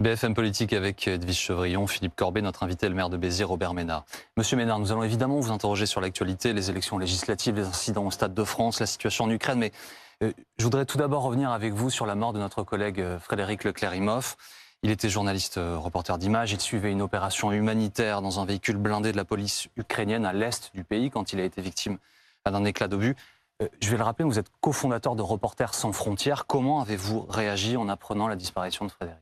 BFM Politique avec Edwige Chevrillon, Philippe Corbet, notre invité, le maire de Béziers, Robert Ménard. Monsieur Ménard, nous allons évidemment vous interroger sur l'actualité, les élections législatives, les incidents au Stade de France, la situation en Ukraine, mais euh, je voudrais tout d'abord revenir avec vous sur la mort de notre collègue euh, Frédéric Leclerc-Imhoff. Il était journaliste euh, reporter d'image, il suivait une opération humanitaire dans un véhicule blindé de la police ukrainienne à l'est du pays quand il a été victime d'un éclat d'obus. Je vais le rappeler, vous êtes cofondateur de Reporters sans frontières. Comment avez-vous réagi en apprenant la disparition de Frédéric?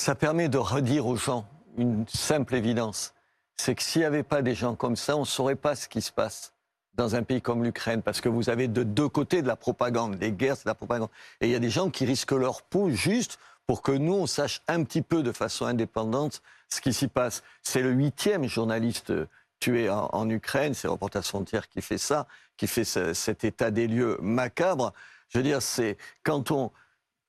Ça permet de redire aux gens une simple évidence. C'est que s'il n'y avait pas des gens comme ça, on ne saurait pas ce qui se passe dans un pays comme l'Ukraine, parce que vous avez de deux côtés de la propagande. Les guerres, c'est la propagande. Et il y a des gens qui risquent leur peau juste pour que nous, on sache un petit peu de façon indépendante ce qui s'y passe. C'est le huitième journaliste tué en, Ukraine, c'est Reporters Frontières qui fait ça, qui fait cet état des lieux macabre. Je veux dire, c'est quand on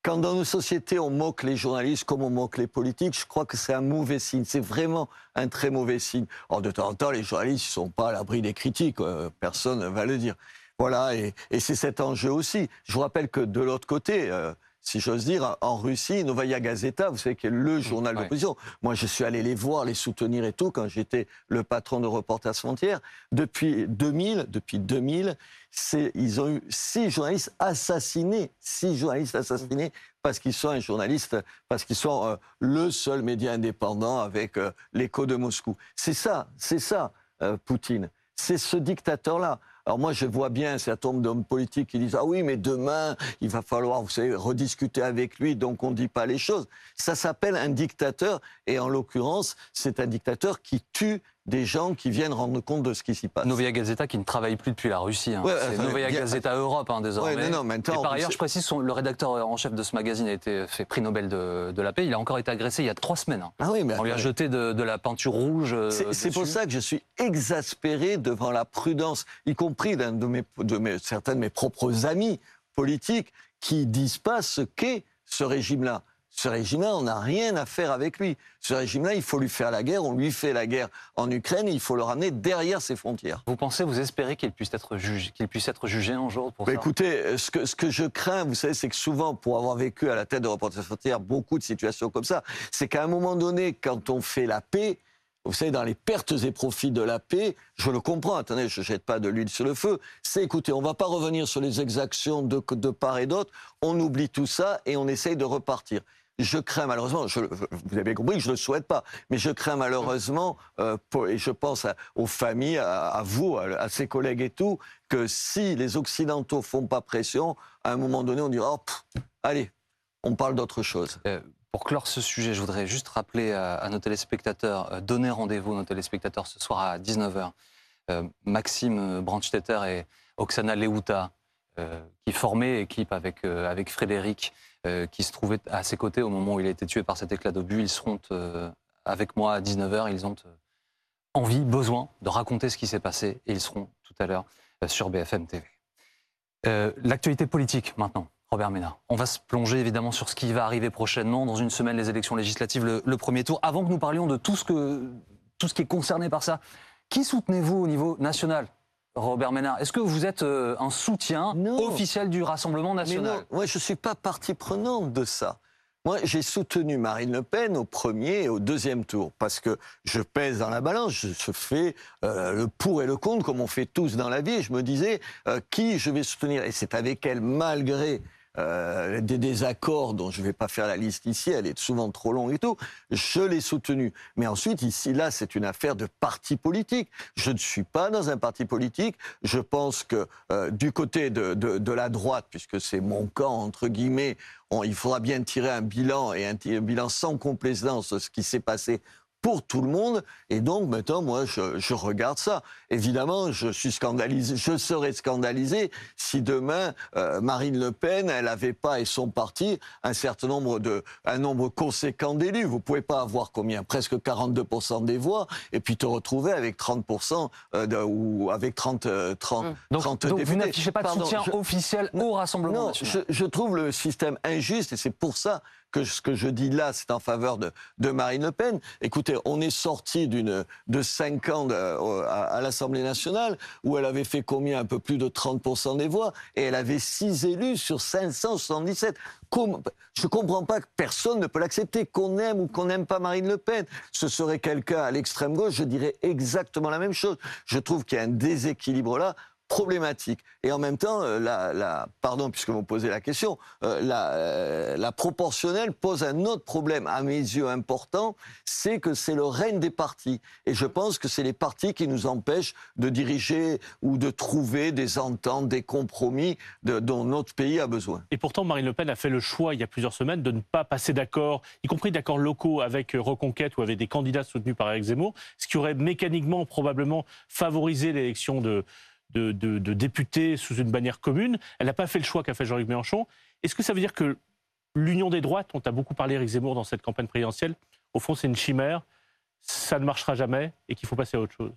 quand dans nos sociétés on moque les journalistes comme on moque les politiques, je crois que c'est un mauvais signe. C'est vraiment un très mauvais signe. Or, de temps en temps, les journalistes ne sont pas à l'abri des critiques. personne ne va le dire. Voilà, et, c'est cet enjeu aussi. Je vous rappelle que de l'autre côté, euh, si j'ose dire, en Russie, Novaya Gazeta, vous savez, qui est le mmh, journal d'opposition. Moi, je suis allé les voir, les soutenir et tout, quand j'étais le patron de Reporters Frontières. Depuis 2000, depuis 2000, ils ont eu six journalistes assassinés, six journalistes assassinés parce qu'ils sont un journaliste, parce qu'ils sont euh, le seul média indépendant avec euh, l'écho de Moscou. C'est ça, c'est ça, euh, Poutine. C'est ce dictateur-là. Alors moi, je vois bien un certain nombre d'hommes politiques qui disent ah oui, mais demain, il va falloir, vous savez, rediscuter avec lui, donc on ne dit pas les choses. Ça s'appelle un dictateur, et en l'occurrence, c'est un dictateur qui tue des gens qui viennent rendre compte de ce qui s'y passe. Novaya Gazeta qui ne travaille plus depuis la Russie. Hein. c'est Novaya Gazeta Europe hein, désormais. Ouais, non, et par ailleurs, je précise, le rédacteur en chef de ce magazine a été fait prix Nobel de, la paix. Il a encore été agressé il y a trois semaines. Hein. Ah oui, mais On lui a jeté de, la peinture rouge. Euh, c'est pour ça que je suis exaspéré devant la prudence, y compris d'un de mes, de mes, certains de mes propres amis politiques qui disent pas ce qu'est ce régime-là. Ce régime-là, on n'a rien à faire avec lui. Ce régime-là, il faut lui faire la guerre. On lui fait la guerre en Ukraine et il faut le ramener derrière ses frontières. Vous pensez, vous espérez qu'il puisse être jugé, qu'il puisse être jugé un jour pour bah, Écoutez, ce que, ce que je crains, vous savez, c'est que souvent, pour avoir vécu à la tête de Reporters Frontières beaucoup de situations comme ça, c'est qu'à un moment donné, quand on fait la paix, vous savez, dans les pertes et profits de la paix, je le comprends, attendez, je ne jette pas de l'huile sur le feu, c'est écoutez, on ne va pas revenir sur les exactions de, de part et d'autre, on oublie tout ça et on essaye de repartir je crains malheureusement, vous avez compris que je ne le souhaite pas, mais je crains malheureusement, euh, et je pense aux familles, à, vous, à, ses collègues et tout, que si les Occidentaux font pas pression, à un moment donné, on dira, oh, allez, on parle d'autre chose. Euh, pour clore ce sujet, je voudrais juste rappeler à, nos téléspectateurs, euh, donner rendez-vous à nos téléspectateurs ce soir à 19h. Maxime Brandstetter et Oksana Leuta, qui formaient équipe avec, avec Frédéric, qui se trouvaient à ses côtés au moment où il a été tué par cet éclat d'obus. Ils seront euh, avec moi à 19h. Ils ont euh, envie, besoin de raconter ce qui s'est passé et ils seront tout à l'heure sur BFM TV. L'actualité politique maintenant. Robert Ménard. On va se plonger évidemment sur ce qui va arriver prochainement. Dans une semaine, les élections législatives, le, premier tour. Avant que nous parlions de tout ce, tout ce qui est concerné par ça, qui soutenez-vous au niveau national? Robert Ménard, est-ce que vous êtes euh, un soutien officiel du Rassemblement national? Moi, je ne suis pas partie prenante de ça. Moi, j'ai soutenu Marine Le Pen au premier et au deuxième tour parce que je pèse dans la balance, je, fais euh, le pour et le contre comme on fait tous dans la vie. je me disais euh, qui je vais soutenir? Et c'est avec elle malgré euh, des désaccords dont je ne vais pas faire la liste ici, elle est souvent trop longue et tout, je l'ai soutenu. Mais ensuite, ici, là, c'est une affaire de parti politique. Je ne suis pas dans un parti politique. Je pense que euh, du côté de, de, la droite, puisque c'est mon camp, entre guillemets, il faudra bien tirer un bilan et un, un bilan sans complaisance de ce qui s'est passé pour tout le monde. Et donc, maintenant, moi, je, regarde ça. Évidemment, je suis scandalisé, je serais scandalisé si demain, euh, Marine Le Pen, elle n'avait pas, et son parti, un certain nombre de, un nombre conséquent d'élus. Vous pouvez pas avoir combien? Presque 42% des voix, et puis te retrouver avec 30%, euh, de, ou avec 30, 30, euh, donc, donc vous n'affichez pas de soutien officiel au Rassemblement non, Je, je trouve le système injuste, et c'est pour ça que ce que je dis là, c'est en faveur de, de, Marine Le Pen. Écoutez, on est sorti d'une de 5 ans de, à, l'Assemblée nationale où elle avait fait combien Un peu plus de 30% des voix et elle avait 6 élus sur 577. Je ne comprends pas que personne ne peut l'accepter, qu'on aime ou qu'on n'aime pas Marine Le Pen. Ce serait quelqu'un à l'extrême gauche, je dirais exactement la même chose. Je trouve qu'il y a un déséquilibre là problématique. Et en même temps, euh, la, la pardon, puisque vous posez la question, euh, la, euh, la, proportionnelle pose un autre problème, à mes yeux important, c'est que c'est le règne des partis. Et je pense que c'est les partis qui nous empêchent de diriger ou de trouver des ententes, des compromis de, dont notre pays a besoin. Et pourtant, Marine Le Pen a fait le choix, il y a plusieurs semaines, de ne pas passer d'accord, y compris d'accords locaux avec Reconquête ou avec des candidats soutenus par Eric Zemmour, ce qui aurait mécaniquement, probablement, favorisé l'élection de de, députés sous une bannière commune. Elle n'a pas fait le choix qu'a fait Jean-Luc Mélenchon. Est-ce que ça veut dire que l'union des droites, on a beaucoup parlé Eric Zemmour dans cette campagne présidentielle, au fond c'est une chimère, ça ne marchera jamais et qu'il faut passer à autre chose?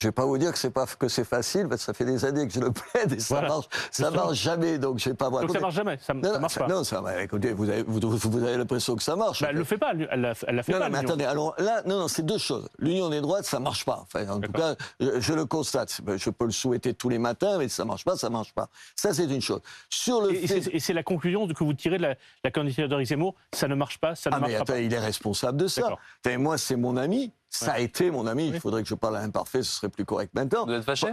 Je vais pas vous dire que c'est pas que c'est facile, parce que ça fait des années que je le plaide et ça marche, ça marche jamais. Donc je vais pas voir. Donc ça marche jamais, ça, non, marche pas. Non, ça, écoutez, vous avez, vous, vous avez l'impression que ça marche. Bah, elle le fait pas, elle l'a, elle fait non, pas. Non, mais attendez, alors là, non, non, c'est deux choses. L'union des droites, ça marche pas. Enfin, en tout cas, je, je, le constate. Je peux le souhaiter tous les matins, mais ça marche pas, ça marche pas. Ça, c'est une chose. Sur le et, fait... et c'est la conclusion que vous tirez de la, la candidature d'Éric Zemmour. Ça ne marche pas, ça ne ah, marche pas. Il est responsable de ça. moi, c'est mon ami. Ça a été mon ami. Il faudrait que je parle à l'imparfait, ce serait plus correct maintenant. Vous êtes fâché?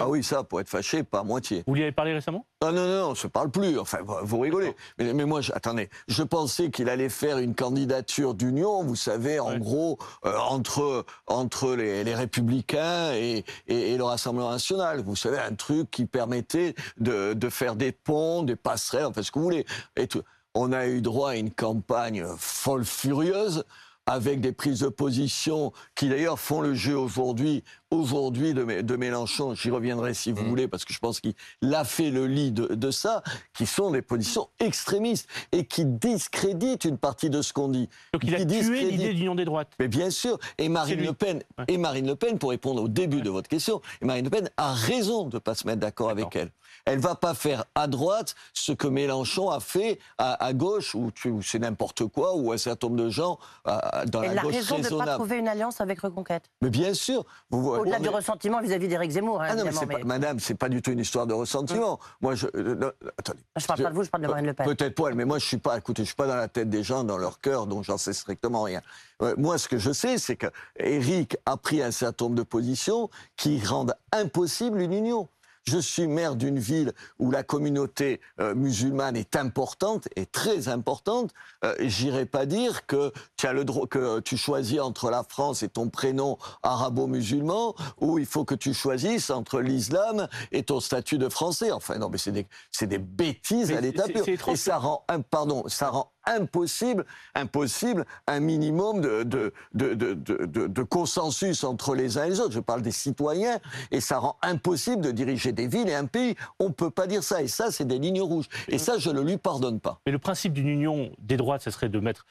Ah oui, ça, pour être fâché, pas à moitié. Vous lui avez parlé récemment? Ah non, non, on ne se parle plus. Enfin, vous rigolez. Mais, mais, moi, je, attendez, je pensais qu'il allait faire une candidature d'union, vous savez, en gros, euh, entre, entre les, les Républicains et, et, et, le Rassemblement National. Vous savez, un truc qui permettait de, de faire des ponts, des passerelles, enfin, ce que vous voulez. Et tout. On a eu droit à une campagne folle furieuse avec des prises de position qui d'ailleurs font le jeu aujourd'hui aujourd'hui de, de, Mélenchon, j'y reviendrai si vous mmh. voulez, parce que je pense qu'il a fait le lit de, de, ça, qui sont des positions extrémistes et qui discréditent une partie de ce qu'on dit. Donc il a tué l'idée d'union des droites. Mais bien sûr, et Marine Le Pen, et Marine Le Pen, pour répondre au début de votre question, et Marine Le Pen a raison de ne pas se mettre d'accord avec elle. Elle va pas faire à droite ce que Mélenchon a fait à, à gauche, où, où c'est n'importe quoi, où un certain nombre de gens dans elle la gauche a raison de pas trouver une alliance avec Reconquête. Mais bien sûr. Au-delà du ressentiment vis-à-vis d'Éric Zemmour. Hein, ah non, mais pas, madame, c'est pas du tout une histoire de ressentiment. Hum. Moi, je. Euh, attendez. Je parle pas de vous, je parle de Marine Le Pen. Peut-être pas, mais moi, je suis pas. Écoutez, je suis pas dans la tête des gens, dans leur cœur, donc j'en sais strictement rien. Euh, moi, ce que je sais, c'est que Éric a pris un certain nombre de positions qui rendent impossible une union. Je suis maire d'une ville où la communauté euh, musulmane est importante et très importante. Euh, J'irai pas dire que tu as le droit que tu choisis entre la France et ton prénom arabo-musulman, ou il faut que tu choisisses entre l'islam et ton statut de français. Enfin non, mais c'est des, des bêtises à l'état pur. Et ça rend, un, pardon, ça rend impossible, impossible un minimum de, de, de, de, consensus entre les uns et les autres. Je parle des citoyens, et ça rend impossible de diriger des villes et un pays. On ne peut pas dire ça, et ça, c'est des lignes rouges. Et ça, je ne lui pardonne pas. Mais le principe d'une union des droites, ce serait de mettre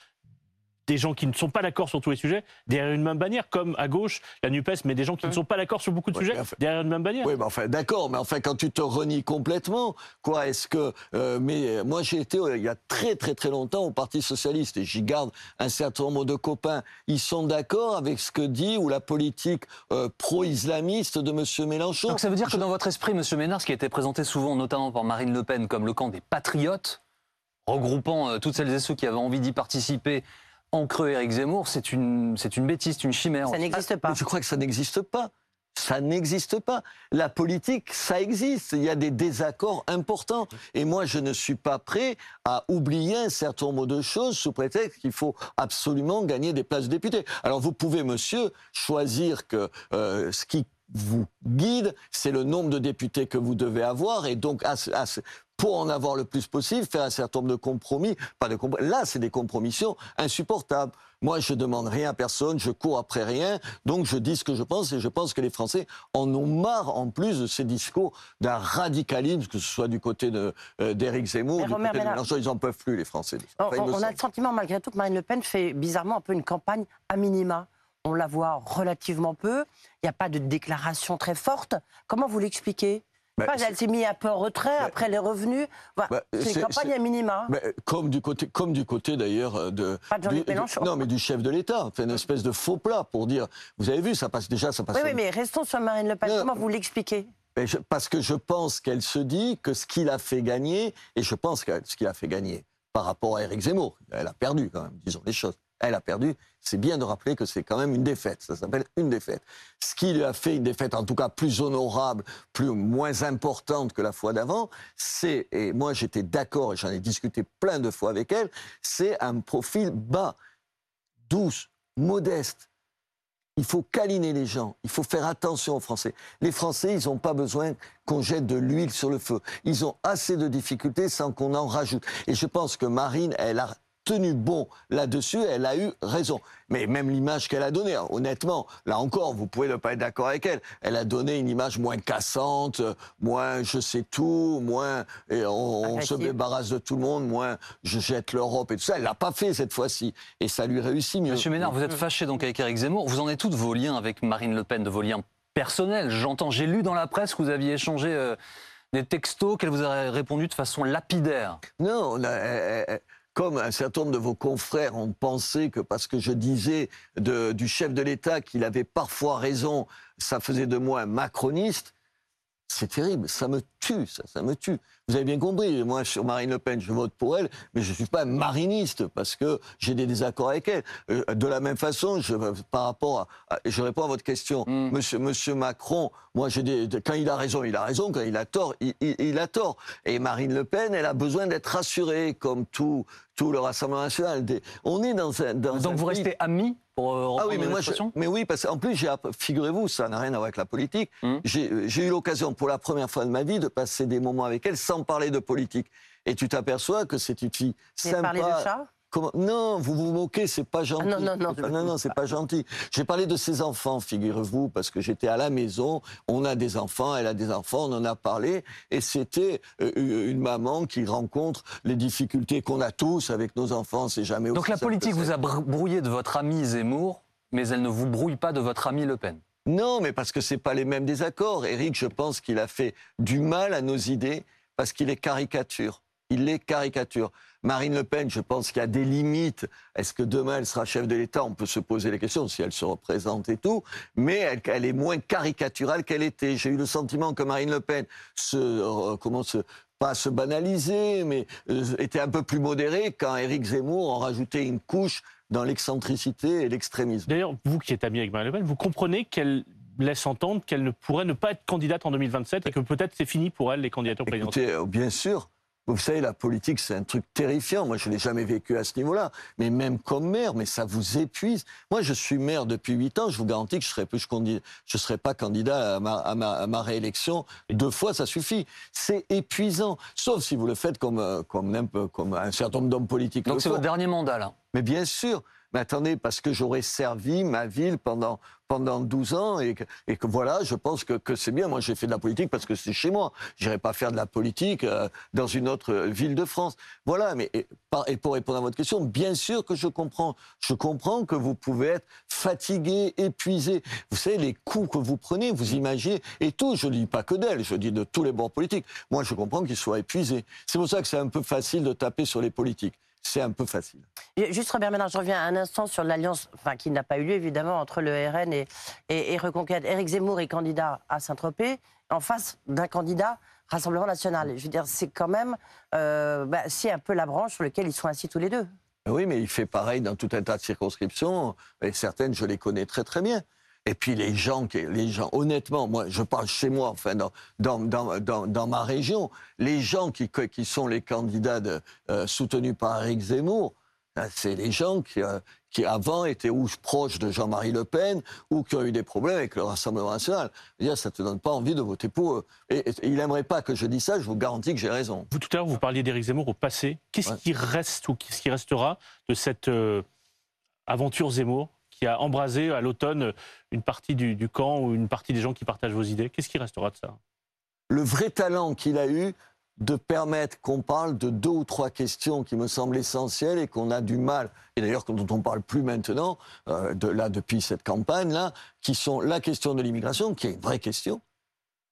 des gens qui ne sont pas d'accord sur tous les sujets derrière une même bannière, comme à gauche, la NUPES, mais des gens qui ne sont pas d'accord sur beaucoup de sujets derrière une même bannière. Oui, mais enfin, d'accord, mais enfin, quand tu te renies complètement, quoi, est-ce que. Euh, mais euh, moi, j'ai été euh, il y a très, très, très longtemps au Parti Socialiste et j'y garde un certain nombre de copains. Ils sont d'accord avec ce que dit ou la politique pro-islamiste de M. Mélenchon. Donc ça veut dire que dans votre esprit, M. Ménard, ce qui a été présenté souvent, notamment par Marine Le Pen, comme le camp des patriotes, regroupant toutes celles et ceux qui avaient envie d'y participer en creux Éric Zemmour, c'est une, c'est une bêtise, une chimère. Ça n'existe pas. je crois que ça n'existe pas? Ça n'existe pas. La politique, ça existe. Il y a des désaccords importants. Et moi, je ne suis pas prêt à oublier un certain nombre de choses sous prétexte qu'il faut absolument gagner des places de députés. Alors, vous pouvez, monsieur, choisir que euh, ce qui vous guide, c'est le nombre de députés que vous devez avoir. Et donc, pour en avoir le plus possible, faire un certain nombre de compromis. Pas de compromis. Là, c'est des compromissions insupportables. Moi, je demande rien à personne, je cours après rien, donc je dis ce que je pense et je pense que les Français en ont marre en plus de ces discours d'un radicalisme, que ce soit du côté euh, d'Éric Zemmour, du côté de Mélenchon, ils n'en peuvent plus les Français. on, on a le sentiment malgré tout que Marine Le Pen fait bizarrement un peu une campagne à minima. On la voit relativement peu, il n'y a pas de déclaration très forte. Comment vous l'expliquez? Bah, elle s'est mise un peu en retrait Bah, après les revenus. Bah, c'est une campagne à minima. Comme du côté, comme du côté d'ailleurs euh, de, Pas de du- du- Mélenchon. non mais du chef de l'État, fait une espèce de faux plat pour dire, vous avez vu, ça passe déjà, ça passe. Oui, oui, mais restons sur Marine Le Pen. Non. Comment vous l'expliquez? Je- parce que je pense qu'elle se dit que ce qu'il a fait gagner, et je pense que ce qu'il a fait gagner par rapport à Éric Zemmour, elle a perdu quand même, disons les choses. Elle a perdu. C'est bien de rappeler que c'est quand même une défaite. Ça s'appelle une défaite. Ce qui lui a fait une défaite, en tout cas plus honorable, plus moins importante que la fois d'avant, c'est, et moi j'étais d'accord et j'en ai discuté plein de fois avec elle, c'est un profil bas, douce, modeste, il faut câliner les gens. Il faut faire attention aux Français. Les Français, ils n'ont pas besoin qu'on jette de l'huile sur le feu. Ils ont assez de difficultés sans qu'on en rajoute. Et je pense que Marine, elle a tenu bon là-dessus, elle a eu raison. Mais même l'image qu'elle a donnée, hein, honnêtement, là encore, vous pouvez ne pas être d'accord avec elle. Elle a donné une image moins cassante, euh, moins je sais tout, moins et on, on se débarrasse de tout le monde, moins je jette l'Europe et tout ça. Elle l'a pas fait cette fois-ci. Et ça lui réussit mieux. Monsieur Ménard, vous êtes fâché donc avec Éric Zemmour. Vous en êtes tous de vos liens avec Marine Le Pen, de vos liens personnels? J'entends, j'ai lu dans la presse que vous aviez échangé euh, des textos, qu'elle vous a répondu de façon lapidaire. Non, on a- euh, comme un certain nombre de vos confrères ont pensé que parce que je disais du chef de l'État qu'il avait parfois raison, ça faisait de moi un macroniste, c'est terrible, ça me tue, ça, ça me tue. Vous avez bien compris, moi sur Marine Le Pen, je vote pour elle, mais je ne suis pas un mariniste parce que j'ai des désaccords avec elle. Euh, de la même façon, je, par rapport à, je réponds à votre question, Mm. monsieur, monsieur Macron, moi j'ai des, de- quand il a raison, il a raison, quand il a tort, il, il- il a tort. Et Marine Le Pen, elle a besoin d'être rassurée, comme tout, tout le Rassemblement national. On est dans un, dans Donc un vous pays- restez amis pour euh, ah oui, mais moi, je- mais oui, parce qu'en plus, figurez-vous, ça n'a rien à voir avec la politique. Hum. J'ai j'ai eu l'occasion pour la première fois de ma vie de passer des moments avec elle sans parler de politique. Et tu t'aperçois que c'est une fille Vous avez sympa. parlé de chat? Comment Non, vous vous moquez, c'est pas gentil. Ah non, non, non, C'est pas- je non, c'est pas gentil. J'ai parlé de ses enfants, figurez-vous, parce que j'étais à la maison. On a des enfants, elle a des enfants, on en a parlé, et c'était euh, une maman qui rencontre les difficultés qu'on a tous avec nos enfants. C'est jamais. Donc la politique que vous a br- brouillé de votre ami Zemmour, mais elle ne vous brouille pas de votre ami Le Pen. Non, mais parce que c'est pas les mêmes désaccords. Éric, je pense qu'il a fait du mal à nos idées parce qu'il est caricature. Il est caricature. Marine Le Pen, je pense qu'il y a des limites. Est-ce que demain elle sera chef de l'État? On peut se poser les questions si elle se représente et tout. Mais elle, elle est moins caricaturale qu'elle était. J'ai eu le sentiment que Marine Le Pen se, euh, comment se, pas se banaliser, mais euh, était un peu plus modérée quand Éric Zemmour en rajoutait une couche dans l'excentricité et l'extrémisme. D'ailleurs, vous qui êtes ami avec Marine Le Pen, vous comprenez qu'elle laisse entendre qu'elle ne pourrait ne pas être candidate en 2027 et que peut-être c'est fini pour elle les candidatures présidentielles. Écoutez, euh, bien sûr. Vous savez, la politique, c'est un truc terrifiant. Moi, je n'ai jamais vécu à ce niveau-là. Mais même comme maire, mais ça vous épuise. Moi, je suis maire depuis huit ans. Je vous garantis que je serai, ne je serai pas candidat à ma, à, ma, à ma réélection. Deux fois, ça suffit. C'est épuisant. Sauf si vous le faites comme, euh, comme, un, peu- comme un certain nombre d'hommes politiques. Donc c'est votre dernier mandat là. Mais bien sûr. Mais attendez, parce que j'aurais servi ma ville pendant, pendant 12 ans et que, et que voilà, je pense que, que c'est bien. Moi, j'ai fait de la politique parce que c'est chez moi. J'irai pas faire de la politique euh, dans une autre euh, ville de France. Voilà, mais et, et pour répondre à votre question, bien sûr que je comprends. Je comprends que vous pouvez être fatigué, épuisé. Vous savez, les coups que vous prenez, vous imaginez, et tout, je ne dis pas que d'elle, je dis de tous les bords politiques. Moi, je comprends qu'ils soient épuisés. C'est pour ça que c'est un peu facile de taper sur les politiques. C'est un peu facile. Juste Robert Ménard, je reviens un instant sur l'alliance, enfin qui n'a pas eu lieu évidemment entre le RN et, et, et Reconquête. Éric Zemmour est candidat à Saint-Tropez en face d'un candidat Rassemblement National. Je veux dire, c'est quand même, euh, bah, c'est un peu la branche sur laquelle ils sont assis tous les deux. Oui, mais il fait pareil dans tout un tas de circonscriptions, et certaines, je les connais très très bien. Et puis les gens, qui- les gens, honnêtement, moi, je parle chez moi, enfin, dans, dans, dans, dans, ma région, les gens qui, qui sont les candidats de, euh, soutenus par Eric Zemmour, euh, c'est les gens qui, euh, qui avant étaient ou proches de Jean-Marie Le Pen ou qui ont eu des problèmes avec le Rassemblement national. Dire, ça te donne pas envie de voter pour eux. Et, et il n'aimerait pas que je dise ça, je vous garantis que j'ai raison. Vous, tout à l'heure, vous parliez d'Éric Zemmour au passé. Qu'est-ce Ouais. qui reste ou qu'est-ce qui restera de cette euh, aventure Zemmour? Qui a embrasé à l'automne une partie du, camp ou une partie des gens qui partagent vos idées. Qu'est-ce qui restera de ça? Le vrai talent qu'il a eu de permettre qu'on parle de deux ou trois questions qui me semblent essentielles et qu'on a du mal, et d'ailleurs dont on parle plus maintenant, euh, là depuis cette campagne-là, qui sont la question de l'immigration, qui est une vraie question,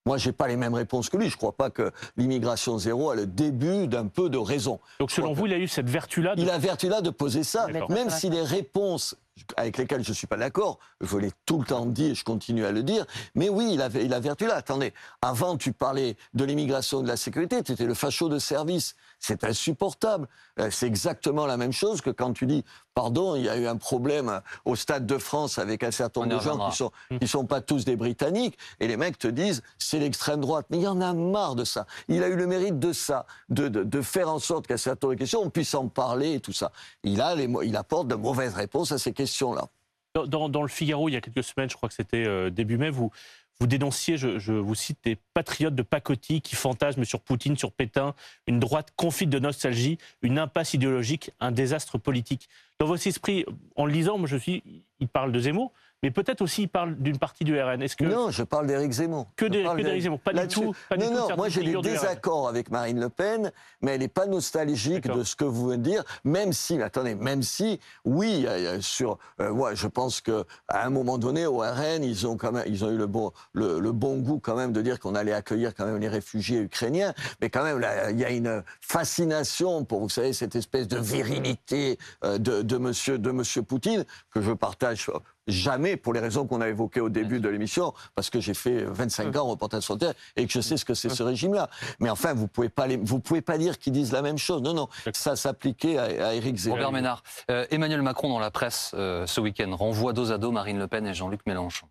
Moi, j'ai pas les mêmes réponses que lui. Je crois pas que l'immigration zéro a le début d'un peu de raison. Donc selon vous, il a eu cette vertu-là de... Il a vertu-là de poser ça, même si les réponses avec lesquelles je ne suis pas d'accord, je l'ai tout le temps dit et je continue à le dire, mais oui, il a, il a vertu là. Attendez, avant tu parlais de l'immigration et de la sécurité, tu étais le facho de service. C'est insupportable. Euh, C'est exactement la même chose que quand tu dis, pardon, il y a eu un problème au Stade de France avec un certain nombre de gens qui sont, qui sont pas tous des Britanniques, et les mecs te disent, c'est l'extrême droite. Mais il y en a marre de ça. Il a eu le mérite de ça, de, de, de faire en sorte qu'à certain nombre de questions, on puisse en parler et tout ça. Il, a les, il apporte de mauvaises réponses à ces questions-là. Dans, dans- dans le Figaro, il y a quelques semaines, je crois que c'était euh, début mai, vous, vous dénonciez, je, vous cite, des patriotes de pacotille qui fantasment sur Poutine, sur Pétain, une droite confite de nostalgie, une impasse idéologique, un désastre politique. Dans votre esprit, en le lisant, moi je suis, il parle de Zemmour, mais peut-être aussi il parle d'une partie du RN. Est-ce que Non, je parle d'Éric Zemmour. que d'Éric Zemmour, pas du tout, pas du non, tout non, moi j'ai des désaccords avec Marine Le Pen, mais elle n'est pas nostalgique de ce que vous venez de dire, même si, attendez, même si, oui, euh, sur, euh, ouais, je pense que à un moment donné, au RN, ils ont quand même, ils ont eu le bon, le, le bon goût quand même de dire qu'on allait accueillir quand même les réfugiés ukrainiens, mais quand même, il y a une fascination pour, vous savez, cette espèce de virilité euh, de, de monsieur, de monsieur Poutine que je partage jamais pour les raisons qu'on a évoquées au début de l'émission, parce que j'ai fait 25 ans en reportage terrain et que je sais ce que c'est ce régime-là. Mais enfin, vous pouvez pas les, vous pouvez pas dire qu'ils disent la même chose. Non, non, ça s'appliquait à, à Éric Zemmour. Robert Ménard, euh, Emmanuel Macron dans la presse euh, ce week-end renvoie dos à dos Marine Le Pen et Jean-Luc Mélenchon.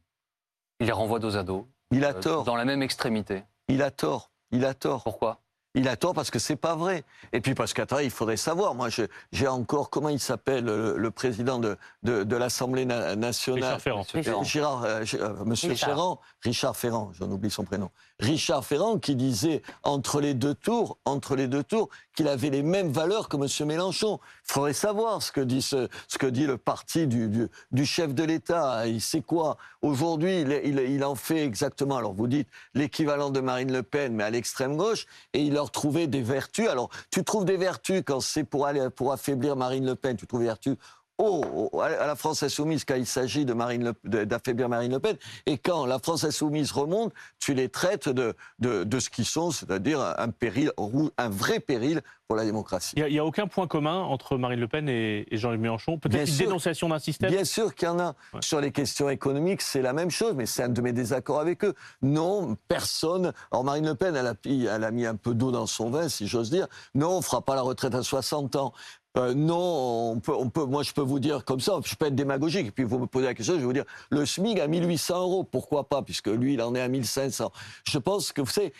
Il les renvoie dos à dos, Il a euh, tort. dans la même extrémité. Il a tort. Il a tort. Pourquoi? Il a tort parce que c'est pas vrai. Et puis parce qu'attends, il faudrait savoir. Moi, j'ai encore comment il s'appelle le, le président de, de, de l'Assemblée na- nationale? Richard Ferrand. Monsieur Ferrand. Gérard, euh, euh, Monsieur Richard. Ferrand, Richard Ferrand, j'en oublie son prénom. Richard Ferrand qui disait entre les deux tours, entre les deux tours, qu'il avait les mêmes valeurs que Monsieur Mélenchon. Il faudrait savoir ce que dit ce, ce que dit le parti du, du, du chef de l'État. Il sait quoi? Aujourd'hui, il, il, il en fait exactement. Alors vous dites l'équivalent de Marine Le Pen, mais à l'extrême gauche, et il trouvait des vertus. Alors tu trouves des vertus quand c'est pour aller pour affaiblir Marine Le Pen. Tu trouves des vertus au- au- à la France insoumise quand il s'agit Marine d'affaiblir Marine Le Pen, et quand la France insoumise remonte, tu les traites de, de, de ce qu'ils sont, c'est-à-dire un, péril, un vrai péril pour la démocratie. Il n'y a, aucun point commun entre Marine Le Pen et, et Jean-Luc Mélenchon? Peut-être une sûr. dénonciation d'un système? Bien sûr qu'il y en a. Ouais. Sur les questions économiques, c'est la même chose, mais c'est un de mes désaccords avec eux. Non, personne. Alors Marine Le Pen, elle a, elle a mis un peu d'eau dans son vin, si j'ose dire. Non, on fera pas la retraite à 60 ans. Euh, non, on peut, moi je peux vous dire comme ça, je peux être démagogique, et puis vous me posez la question, je vais vous dire, le SMIC à 1800 euros, pourquoi pas, puisque lui il en est à 1500. Je pense que vous savez,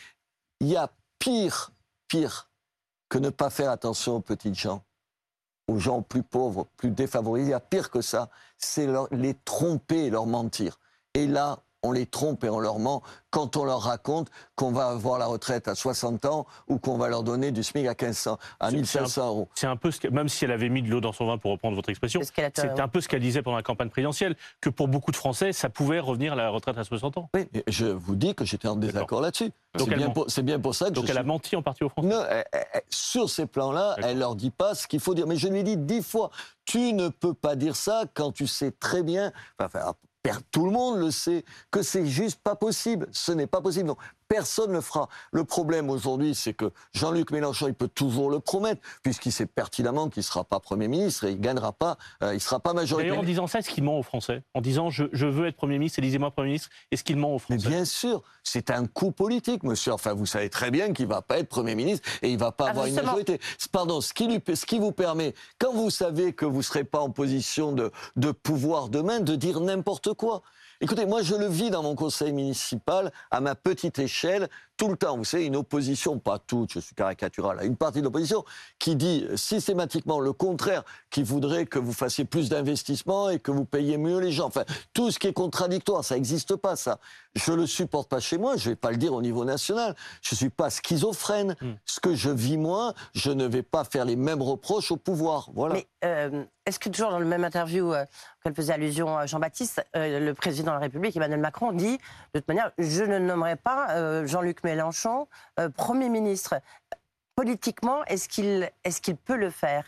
il y a pire, pire que ne pas faire attention aux petites gens aux gens plus pauvres, plus défavorisés. Il y a pire que ça, c'est les tromper leur mentir. Et là, on les trompe et on leur ment quand on leur raconte qu'on va avoir la retraite à 60 ans ou qu'on va leur donner du SMIC à 1500, à C'est- 1500 euros. C'est un peu ce que, même si elle avait mis de l'eau dans son vin pour reprendre votre expression, C'est un peu ce qu'elle disait pendant la campagne présidentielle, que pour beaucoup de Français, ça pouvait revenir à la retraite à 60 ans. Oui, et je vous dis que j'étais en désaccord là-dessus. Donc C'est elle bien, ment. pour- c'est bien pour ça que Donc je elle a menti en partie aux Français. Non, elle- elle- elle- sur ces plans-là, elle leur dit pas ce qu'il faut dire. Mais je lui ai dit dix fois, tu ne peux pas dire ça quand tu sais très bien, enfin, tout le monde le sait, que c'est juste pas possible. Ce n'est pas possible. Personne ne le fera. Le problème aujourd'hui, c'est que Jean-Luc Mélenchon, il peut toujours le promettre, puisqu'il sait pertinemment qu'il ne sera pas Premier ministre et il ne gagnera pas, euh, il ne sera pas majoritaire. D'ailleurs, en disant ça, est-ce qu'il ment aux Français? En disant je, je veux être Premier ministre, élisez-moi Premier ministre, est-ce qu'il ment aux Mais Français bien sûr, c'est un coup politique, monsieur. Enfin, vous savez très bien qu'il va pas être Premier ministre et il va pas Ah, avoir une justement. majorité. Pardon, ce qui, lui, ce qui vous permet, quand vous savez que vous serez pas en position de, de pouvoir demain, de dire n'importe quoi. Écoutez, moi je le vis dans mon conseil municipal, à ma petite échelle, Michel tout le temps. Vous savez, une opposition, pas toute, je suis caricatural, une partie de l'opposition qui dit systématiquement le contraire, qui voudrait que vous fassiez plus d'investissements et que vous payiez mieux les gens. Enfin, tout ce qui est contradictoire, ça n'existe pas, ça. Je le supporte pas chez moi, je vais pas le dire au niveau national. Je suis pas schizophrène. Hmm. Ce que je vis moi, je ne vais pas faire les mêmes reproches au pouvoir. Voilà. Mais euh, est-ce que toujours dans le même interview euh, qu'elle faisait allusion à Jean-Baptiste, euh, le président de la République, Emmanuel Macron, dit de toute manière, je ne nommerai pas euh, Jean-Luc Mélenchon euh, Premier ministre. Politiquement, est-ce qu'il est peut le faire?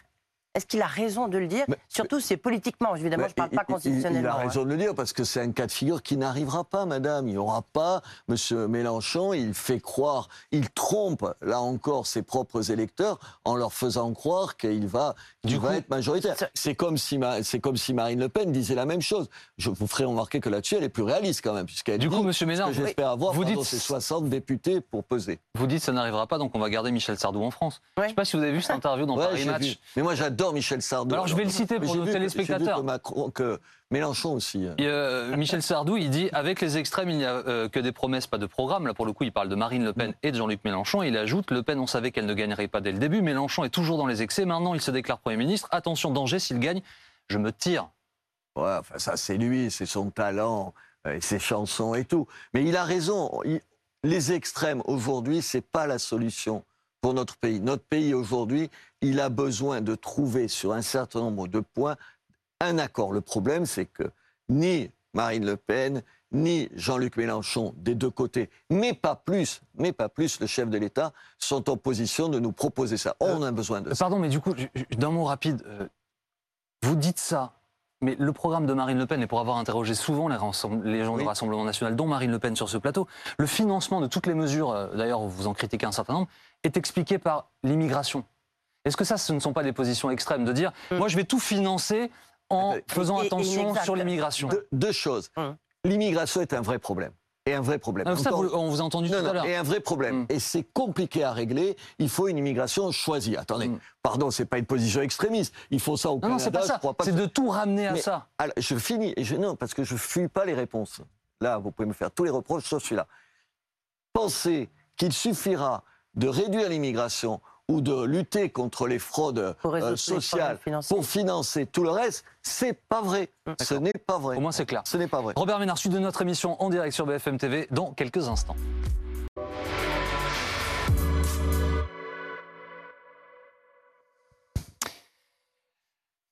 Est-ce qu'il a raison de le dire? Mais- Surtout, c'est politiquement, évidemment, je ne parle il- pas constitutionnellement. Il a hein. raison de le dire parce que c'est un cas de figure qui n'arrivera pas, madame. Il n'y aura pas. Monsieur Mélenchon, il fait croire, il trompe, là encore, ses propres électeurs en leur faisant croire qu'il va, Du va coup, être majoritaire. ça- C'est comme, si Ma- c'est comme si Marine Le Pen disait la même chose. Je vous ferai remarquer que là-dessus, elle est plus réaliste quand même, puisqu'elle Du dit coup, Monsieur vous, j'espère avoir vous dites- ces 60 députés pour peser. vous dites que ça n'arrivera pas, donc on va garder Michel Sardou en France. Je ne sais pas si vous avez vu cette interview dans Ouais, Paris Match. vu. Mais moi, j'adore Michel Sardou. Alors, je vais le citer pour nos vu téléspectateurs. J'ai vu que, Macron, que Mélenchon aussi. hein. Et, euh, Michel Sardou, il dit avec les extrêmes, il n'y a euh, que des promesses, pas de programme. Là, pour le coup, il parle de Marine Le Pen et de Jean-Luc Mélenchon. Il ajoute Le Pen, on savait qu'elle ne gagnerait pas dès le début. Mélenchon est toujours dans les excès. Maintenant, il se déclare Premier ministre. Attention, danger, s'il gagne, je me tire. Ouais, enfin, ça, c'est lui, c'est son talent, euh, et ses chansons et tout. Mais il a raison. Il- les extrêmes, aujourd'hui, c'est pas la solution pour notre pays. Notre pays, aujourd'hui, il a besoin de trouver sur un certain nombre de points un accord. Le problème, c'est que ni Marine Le Pen, ni Jean-Luc Mélenchon, des deux côtés, mais pas plus, mais pas plus le chef de l'État, sont en position de nous proposer ça. On a besoin de ça. Pardon, mais du coup, d'un mot rapide, euh, vous dites ça, mais le programme de Marine Le Pen, et pour avoir interrogé souvent les, gens Oui. du Rassemblement national, dont Marine Le Pen sur ce plateau, le financement de toutes les mesures, euh, d'ailleurs vous en critiquez un certain nombre, est expliqué par l'immigration. Est-ce que ça, ce ne sont pas des positions extrêmes de dire, Mm. moi je vais tout financer en Et- faisant et- attention sur l'immigration Deux, deux choses. Hum. L'immigration est un vrai problème. Et un vrai problème. Ah, ça, Encore- vous- on vous a entendu Non, tout à l'heure. et un vrai problème. Mm. Et c'est compliqué à régler. Il faut une immigration choisie. Attendez, Mm. pardon, c'est pas une position extrémiste. Il faut ça au Non, Canada. non, c'est pas ça. C'est que- de tout ramener à Mais- ça. Alors, je finis. Et je, non, parce que je fuis pas les réponses. Là, vous pouvez me faire tous les reproches sauf celui-là. Pensez qu'il suffira de réduire l'immigration ou de lutter contre les fraudes euh, les sociales pour financer tout le reste, c'est pas vrai. Ce n'est pas vrai. Au moins c'est clair. Ce n'est pas vrai. Robert Ménard, suite de notre émission en direct sur BFM TV dans quelques instants.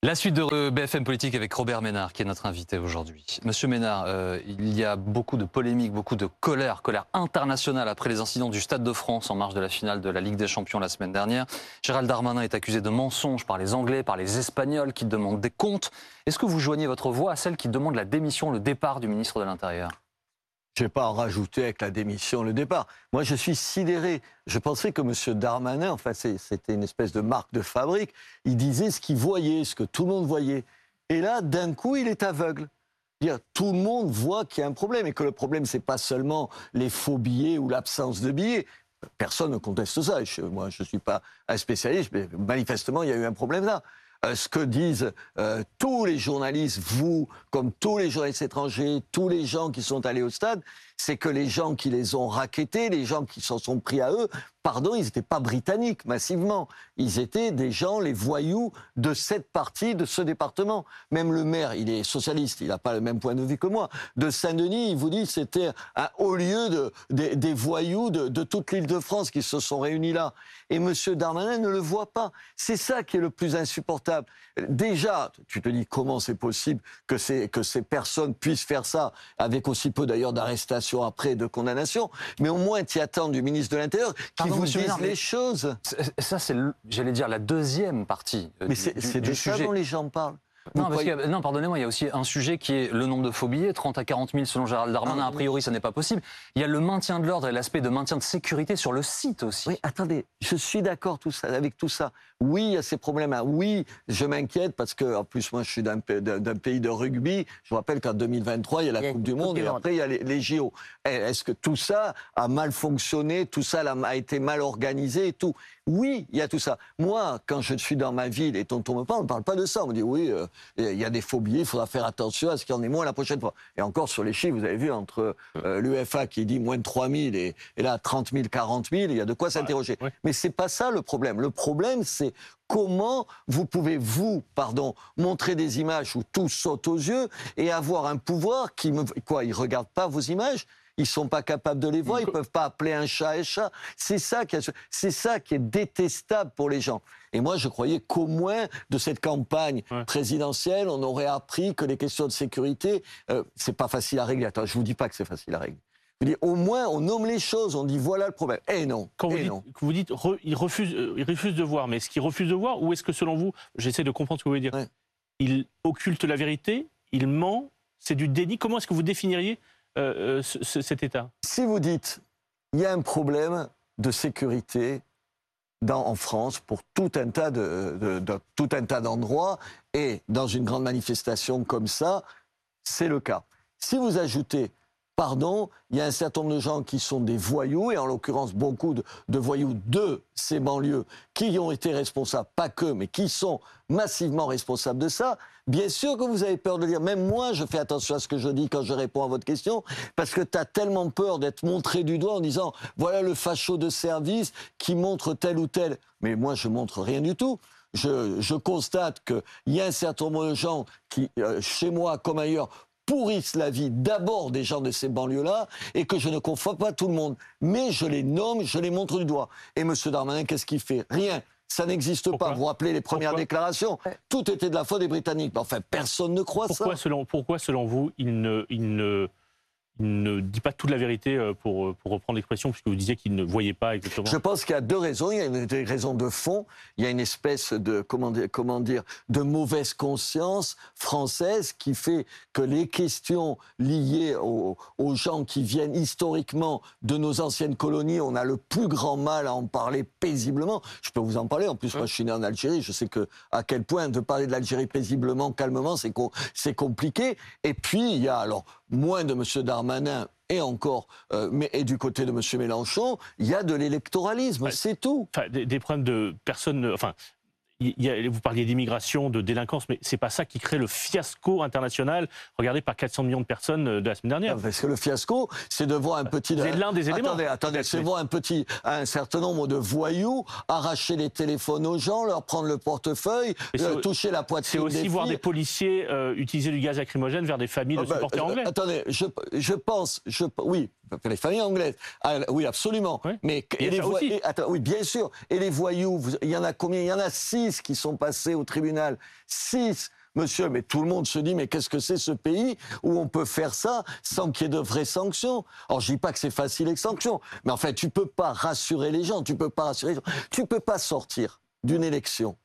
La suite de BFM Politique avec Robert Ménard, qui est notre invité aujourd'hui. Monsieur Ménard, euh, il y a beaucoup de polémiques, beaucoup de colère, colère internationale après les incidents du Stade de France en marge de la finale de la Ligue des Champions la semaine dernière. Gérald Darmanin est accusé de mensonges par les Anglais, par les Espagnols qui demandent des comptes. Est-ce que vous joignez votre voix à celle qui demande la démission, le départ du ministre de l'Intérieur? Je ne vais pas en rajouter avec la démission, le départ. Moi, je suis sidéré. Je pensais que M. Darmanin, enfin, c'était une espèce de marque de fabrique. Il disait ce qu'il voyait, ce que tout le monde voyait. Et là, d'un coup, il est aveugle. Tout le monde voit qu'il y a un problème et que le problème, c'est pas seulement les faux billets ou l'absence de billets. Personne ne conteste ça. Moi, je ne suis pas un spécialiste, mais manifestement, il y a eu un problème là. Euh, ce que disent euh, tous les journalistes, vous, comme tous les journalistes étrangers, tous les gens qui sont allés au stade, c'est que les gens qui les ont raquettés, les gens qui s'en sont pris à eux, pardon, ils n'étaient pas britanniques massivement. Ils étaient des gens, les voyous de cette partie, de ce département. Même le maire, il est socialiste, il n'a pas le même point de vue que moi. De Saint-Denis, il vous dit c'était un haut lieu de, des, voyous de, toute l'île de France qui se sont réunis là. Et M. Darmanin ne le voit pas. C'est ça qui est le plus insupportable. Déjà, tu te dis comment c'est possible que que ces personnes puissent faire ça, avec aussi peu d'ailleurs d'arrestations après, de condamnations, mais au moins tu attends du ministre de l'Intérieur qui vous dise Ménard, les choses. Ça, c'est, j'allais dire, la deuxième partie euh, Mais du, c'est de ça sujet. dont les gens parlent. Non, croyez- pardonnez-moi, il y a aussi un sujet qui est le nombre de faux billets, 30 à 40 000 selon Gérald Darmanin. Ah, a priori, ça n'est pas possible. Il y a le maintien de l'ordre et l'aspect de maintien de sécurité sur le site aussi. Oui, attendez, je suis d'accord tout ça, avec tout ça. Oui, il y a ces problèmes-là. Oui, je m'inquiète parce que, en plus, moi, je suis d'un pa- d'un d'un pays de rugby. Je vous rappelle qu'en 2023, il y a la Il y a Coupe du Monde et après, il y a les, les JO. Eh, Est-ce que tout ça a mal fonctionné? Tout ça là, a été mal organisé et tout Oui, il y a tout ça. Moi, quand je suis dans ma ville et tonton me parle, on ne parle pas de ça. On me dit, oui, euh, il y a des billets, il faudra faire attention à ce qu'il y en ait moins la prochaine fois. Et encore sur les chiffres, vous avez vu, entre euh, l'UFA qui dit moins de 3 000 et, et là, 30 000, 40 000, il y a de quoi s'interroger. Mais c'est pas ça le problème. Le problème, c'est comment vous pouvez, vous, pardon, montrer des images où tout saute aux yeux et avoir un pouvoir qui me... Quoi, ils regardent pas vos images ils sont pas capables de les voir, ils peuvent pas appeler un chat un chat. C'est ça qui, est- c'est ça qui est détestable pour les gens. Et moi, je croyais qu'au moins de cette campagne Ouais. présidentielle, on aurait appris que les questions de sécurité, euh, c'est pas facile à régler. Attends, je vous dis pas que c'est facile à régler. Dis, au moins, on nomme les choses, on dit voilà le problème. Eh non. Quand vous eh dites, non. que vous dites re- il, refuse, euh, il refuse de voir, mais est-ce qu'il refuse de voir ou est-ce que selon vous, j'essaie de comprendre ce que vous voulez dire, Ouais. il occulte la vérité, il ment, c'est du déni? Comment est-ce que vous définiriez euh, euh, ce- ce- cet état Si vous dites, il y a un problème de sécurité dans, en France pour tout un tas de- tout un tas d'endroits et dans une grande manifestation comme ça, c'est le cas. Si vous ajoutez, pardon, il y a un certain nombre de gens qui sont des voyous et en l'occurrence beaucoup de, de voyous de ces banlieues qui ont été responsables, pas que, mais qui sont massivement responsables de ça. Bien sûr que vous avez peur de dire, même moi je fais attention à ce que je dis quand je réponds à votre question, parce que tu as tellement peur d'être montré du doigt en disant, voilà le facho de service qui montre tel ou tel. Mais moi je montre rien du tout. Je, constate qu'il y a un certain nombre de gens qui, euh, chez moi comme ailleurs, pourrissent la vie d'abord des gens de ces banlieues-là et que je ne confonds pas tout le monde. Mais je les nomme, je les montre du doigt. Et M. Darmanin, qu'est-ce qu'il fait? Rien. Ça n'existe Pourquoi pas. Vous vous rappelez les premières Pourquoi déclarations. Tout était de la faute des Britanniques. Mais enfin, personne ne croit pourquoi ça. selon, pourquoi, selon vous, il ne, il, ne, ne dit pas toute la vérité, euh, pour, euh, pour reprendre l'expression, puisque vous disiez qu'il ne voyait pas exactement Je pense qu'il y a deux raisons. Il y a une, des raisons de fond. Il y a une espèce de comment dire, de mauvaise conscience française qui fait que les questions liées aux, gens qui viennent historiquement de nos anciennes colonies, on a le plus grand mal à en parler paisiblement. Je peux vous en parler. En plus, moi, je suis né en Algérie. Je sais que à quel point de parler de l'Algérie paisiblement, calmement, c'est compliqué. Et puis il y a alors moins de Monsieur Darmanin et encore, euh, mais et du côté de Monsieur Mélenchon, il y a de l'électoralisme, c'est tout. Enfin, des, des problèmes de personnes. Enfin, il y a- vous parliez d'immigration, de délinquance, mais c'est pas ça qui crée le fiasco international regardé par 400 millions de personnes euh, de la semaine dernière. Parce que le fiasco, c'est de voir un petit. C'est l'un des éléments. Attendez, attendez, c'est voir un petit, un certain nombre de voyous arracher les téléphones aux gens, leur prendre le portefeuille, c'est euh, toucher la C'est poitrine aussi des voir filles. des policiers euh, utiliser du gaz lacrymogène vers des familles de Ah bah, supporters euh, anglais. Attendez, je, je pense, je, oui, les familles anglaises, Ah, oui, absolument. Oui. Mais et les et- attends, oui, bien sûr. Et les voyous, il y en a combien? Il y en a six qui sont passés au tribunal. Six. Monsieur, mais tout le monde se dit, mais qu'est-ce que c'est ce pays où on peut faire ça sans qu'il y ait de vraies sanctions? Alors, je dis pas que c'est facile les sanctions, mais en fait, tu peux pas rassurer les gens, tu peux pas rassurer les gens. Tu peux pas sortir d'une élection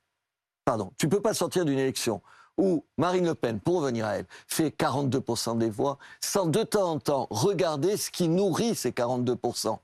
pardon, tu peux pas sortir d'une élection où Marine Le Pen, pour revenir à elle, fait 42% des voix, sans de temps en temps regarder ce qui nourrit ces 42%.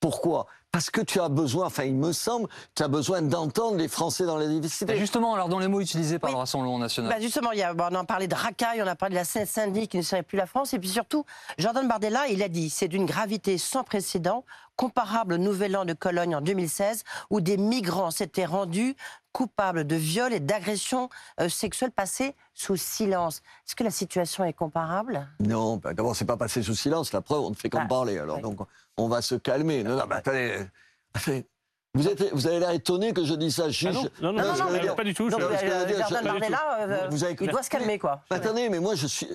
Pourquoi? Parce que tu as besoin, enfin il me semble, tu as besoin d'entendre les Français dans la Et diversité. justement, alors dans les mots utilisés par Oui. le Rassemblement national. Bah justement, il y a, bon, on en parlait de racaille, on a parlé de la Seine-Saint-Denis qui ne serait plus la France, et puis surtout, Jordan Bardella, il a dit, c'est d'une gravité sans précédent, comparable au Nouvel An de Cologne en 2016, où des migrants s'étaient rendus coupables de viols et d'agressions euh, sexuelles passées sous silence. Est-ce que la situation est comparable? Non, bah, d'abord c'est pas passé sous silence, la preuve on ne fait qu'en Ah, parler, alors oui. donc on va se calmer. Non, non, mais attendez, attendez. vous, êtes, vous avez l'air étonné que je dise ça. Ah juge. non, non, non, pas du tout. Non, Jordan Bardella, euh, Vous avez- il doit se calmer, quoi. Attendez, mais moi je suis.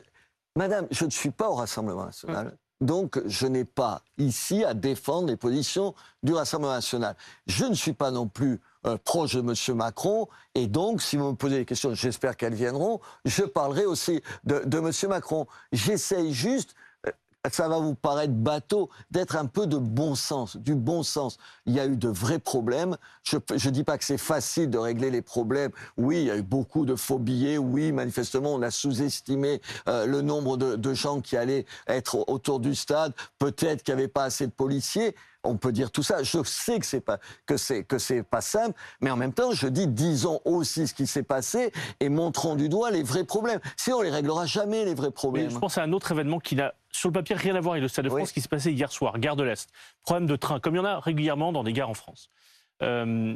Madame, je ne suis pas au Rassemblement national. Donc, je n'ai pas ici à défendre les positions du Rassemblement national. Je ne suis pas non plus euh, proche de M. Macron. Et donc, si vous me posez des questions, j'espère qu'elles viendront, je parlerai aussi de, de M. Macron. J'essaye juste, ça va vous paraître bateau, d'être un peu de bon sens, du bon sens. Il y a eu de vrais problèmes. Je ne dis pas que c'est facile de régler les problèmes. Oui, il y a eu beaucoup de faux billets. Oui, manifestement, on a sous-estimé euh, le nombre de, de gens qui allaient être autour du stade. Peut-être qu'il n'y avait pas assez de policiers. On peut dire tout ça. Je sais que c'est pas que c'est que c'est pas simple, mais en même temps, je dis disons aussi ce qui s'est passé et montrons du doigt les vrais problèmes. Sinon, on les réglera jamais les vrais Mais problèmes. je pense à un autre événement qui n'a sur le papier rien à voir avec le Stade de Oui. France qui s'est passé hier soir, gare de l'Est. Problème de train, comme il y en a régulièrement dans des gares en France. Euh,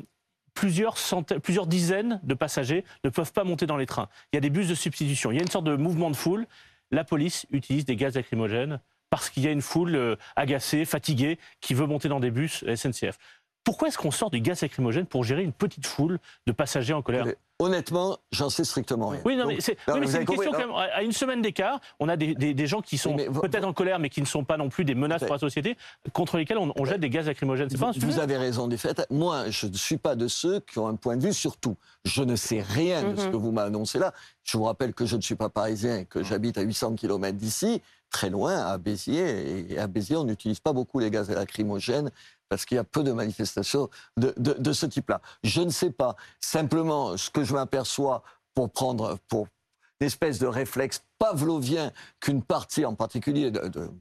plusieurs, centaines, plusieurs dizaines de passagers ne peuvent pas monter dans les trains. Il y a des bus de substitution. Il y a une sorte de mouvement de foule. La police utilise des gaz lacrymogènes parce qu'il y a une foule euh, agacée, fatiguée, qui veut monter dans des bus SNCF. Pourquoi est-ce qu'on sort du gaz lacrymogène pour gérer une petite foule de passagers en colère? Mais Honnêtement, j'en sais strictement rien. Oui, non, Donc- mais c'est Non, oui, mais vous c'est avez une question compris, quand même. À une semaine d'écart, on a des, des- des gens qui sont peut-être en colère, mais qui ne sont pas non plus des menaces pour la société, contre lesquels on, on jette des gaz lacrymogènes. C'est pas un Vous, avez raison des faits. Moi, je ne suis pas de ceux qui ont un point de vue sur tout. Je ne sais rien de ce Mhm. que vous m'avez annoncé là. Je vous rappelle que je ne suis pas parisien et que j'habite à 800 km d'ici. Très loin, à Béziers. Et à Béziers, on n'utilise pas beaucoup les gaz lacrymogènes parce qu'il y a peu de manifestations de, de, ce type-là. Je ne sais pas. Simplement, ce que je m'aperçois pour prendre, pour une espèce de réflexe pavlovien qu'une partie en particulier de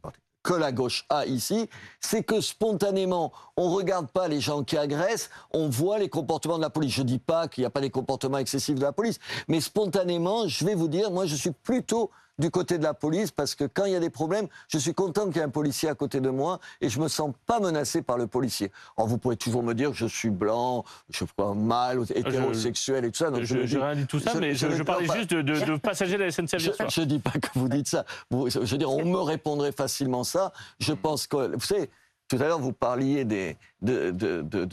que la gauche a ici, c'est que spontanément, on ne regarde pas les gens qui agressent, on voit les comportements de la police. Je ne dis pas qu'il n'y a pas des comportements excessifs de la police, mais spontanément, je vais vous dire, moi je suis plutôt du côté de la police parce que quand il y a des problèmes, je suis content qu'il y ait un policier à côté de moi et je me sens pas menacé par le policier. Alors vous pouvez toujours me dire que je suis blanc, je suis pas mal, hétérosexuel et tout ça. Donc je, je, rien dit tout ça, mais je, je parlais juste de, de, de passagers de la SNCF. Je ne dis pas que vous dites ça. je veux dire, on me répondrait facilement ça. Je pense que, vous savez, tout à l'heure, vous parliez des, de, de, de,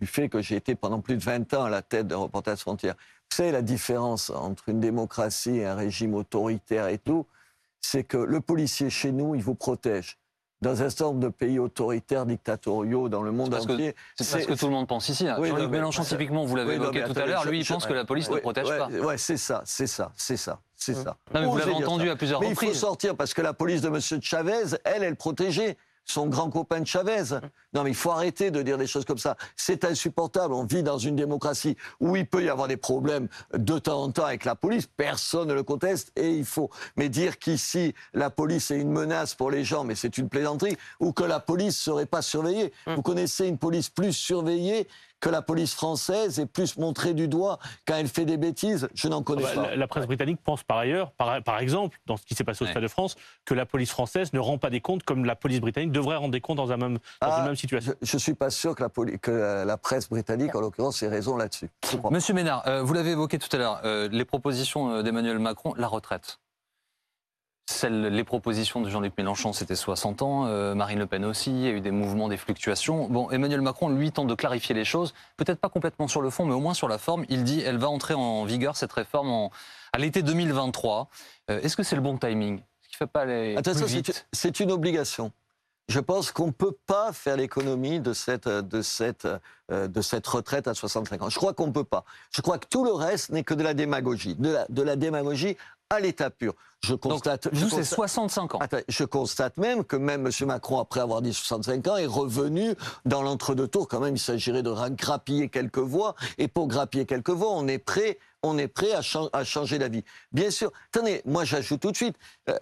du fait que j'ai été pendant plus de 20 ans à la tête de Reporters Frontières. Vous savez, la différence entre une démocratie et un régime autoritaire et tout, c'est que le policier chez nous, il vous protège. Dans un certain nombre de pays autoritaires, dictatoriaux, dans le monde entier. C'est ce que tout le monde pense ici. Hein. Oui, Jean-Luc Mélenchon, typiquement, vous l'avez évoqué tout à l'heure, lui, il pense que la police ne protège pas. Oui, c'est ça, c'est ça, c'est ça. C'est ça. Non, mais vous l'avez entendu à plusieurs reprises. Mais il faut sortir parce que la police de M. Chavez, elle, elle protégeait son grand copain de Chavez. Non, mais il faut arrêter de dire des choses comme ça. C'est insupportable. On vit dans une démocratie où il peut y avoir des problèmes de temps en temps avec la police. Personne ne le conteste et il faut. Mais dire qu'ici, la police est une menace pour les gens, mais c'est une plaisanterie, ou que la police serait pas surveillée. Hum. Vous connaissez une police plus surveillée que la police française est plus montrée du doigt quand elle fait des bêtises, je n'en connais ah bah, pas. La, presse britannique pense par ailleurs, par, exemple, dans ce qui s'est passé au Stade de France, que la police française ne rend pas des comptes comme la police britannique devrait rendre des comptes dans, un même, dans une ah, même situation. Je ne suis pas sûr que la, que la presse britannique, en l'occurrence, ait raison là-dessus. Monsieur Ménard, euh, vous l'avez évoqué tout à l'heure, euh, les propositions euh, d'Emmanuel Macron, la retraite les propositions de Jean-Luc Mélenchon, c'était 60 ans. Euh, Marine Le Pen aussi. Il y a eu des mouvements, des fluctuations. Bon, Emmanuel Macron, lui, tente de clarifier les choses. Peut-être pas complètement sur le fond, mais au moins sur la forme. Il dit elle va entrer en vigueur, cette réforme, à l'été 2023. Euh, est-ce que c'est le bon timing? Ce qui fait pas les. Attention, c'est une obligation. Je pense qu'on ne peut pas faire l'économie de cette, de, cette, euh, de cette retraite à 65 ans. Je crois qu'on ne peut pas. Je crois que tout le reste n'est que de la démagogie. De la, de la démagogie à l'état pur. Je constate. Donc, c'est 65 ans. je constate même que même M. Macron, après avoir dit 65 ans, est revenu dans l'entre-deux tours. Quand même, il s'agirait de grappiller quelques voix. Et pour grappiller quelques voix, on est prêt on est prêt à, à changer d'avis. Bien sûr, attendez, moi j'ajoute tout de suite,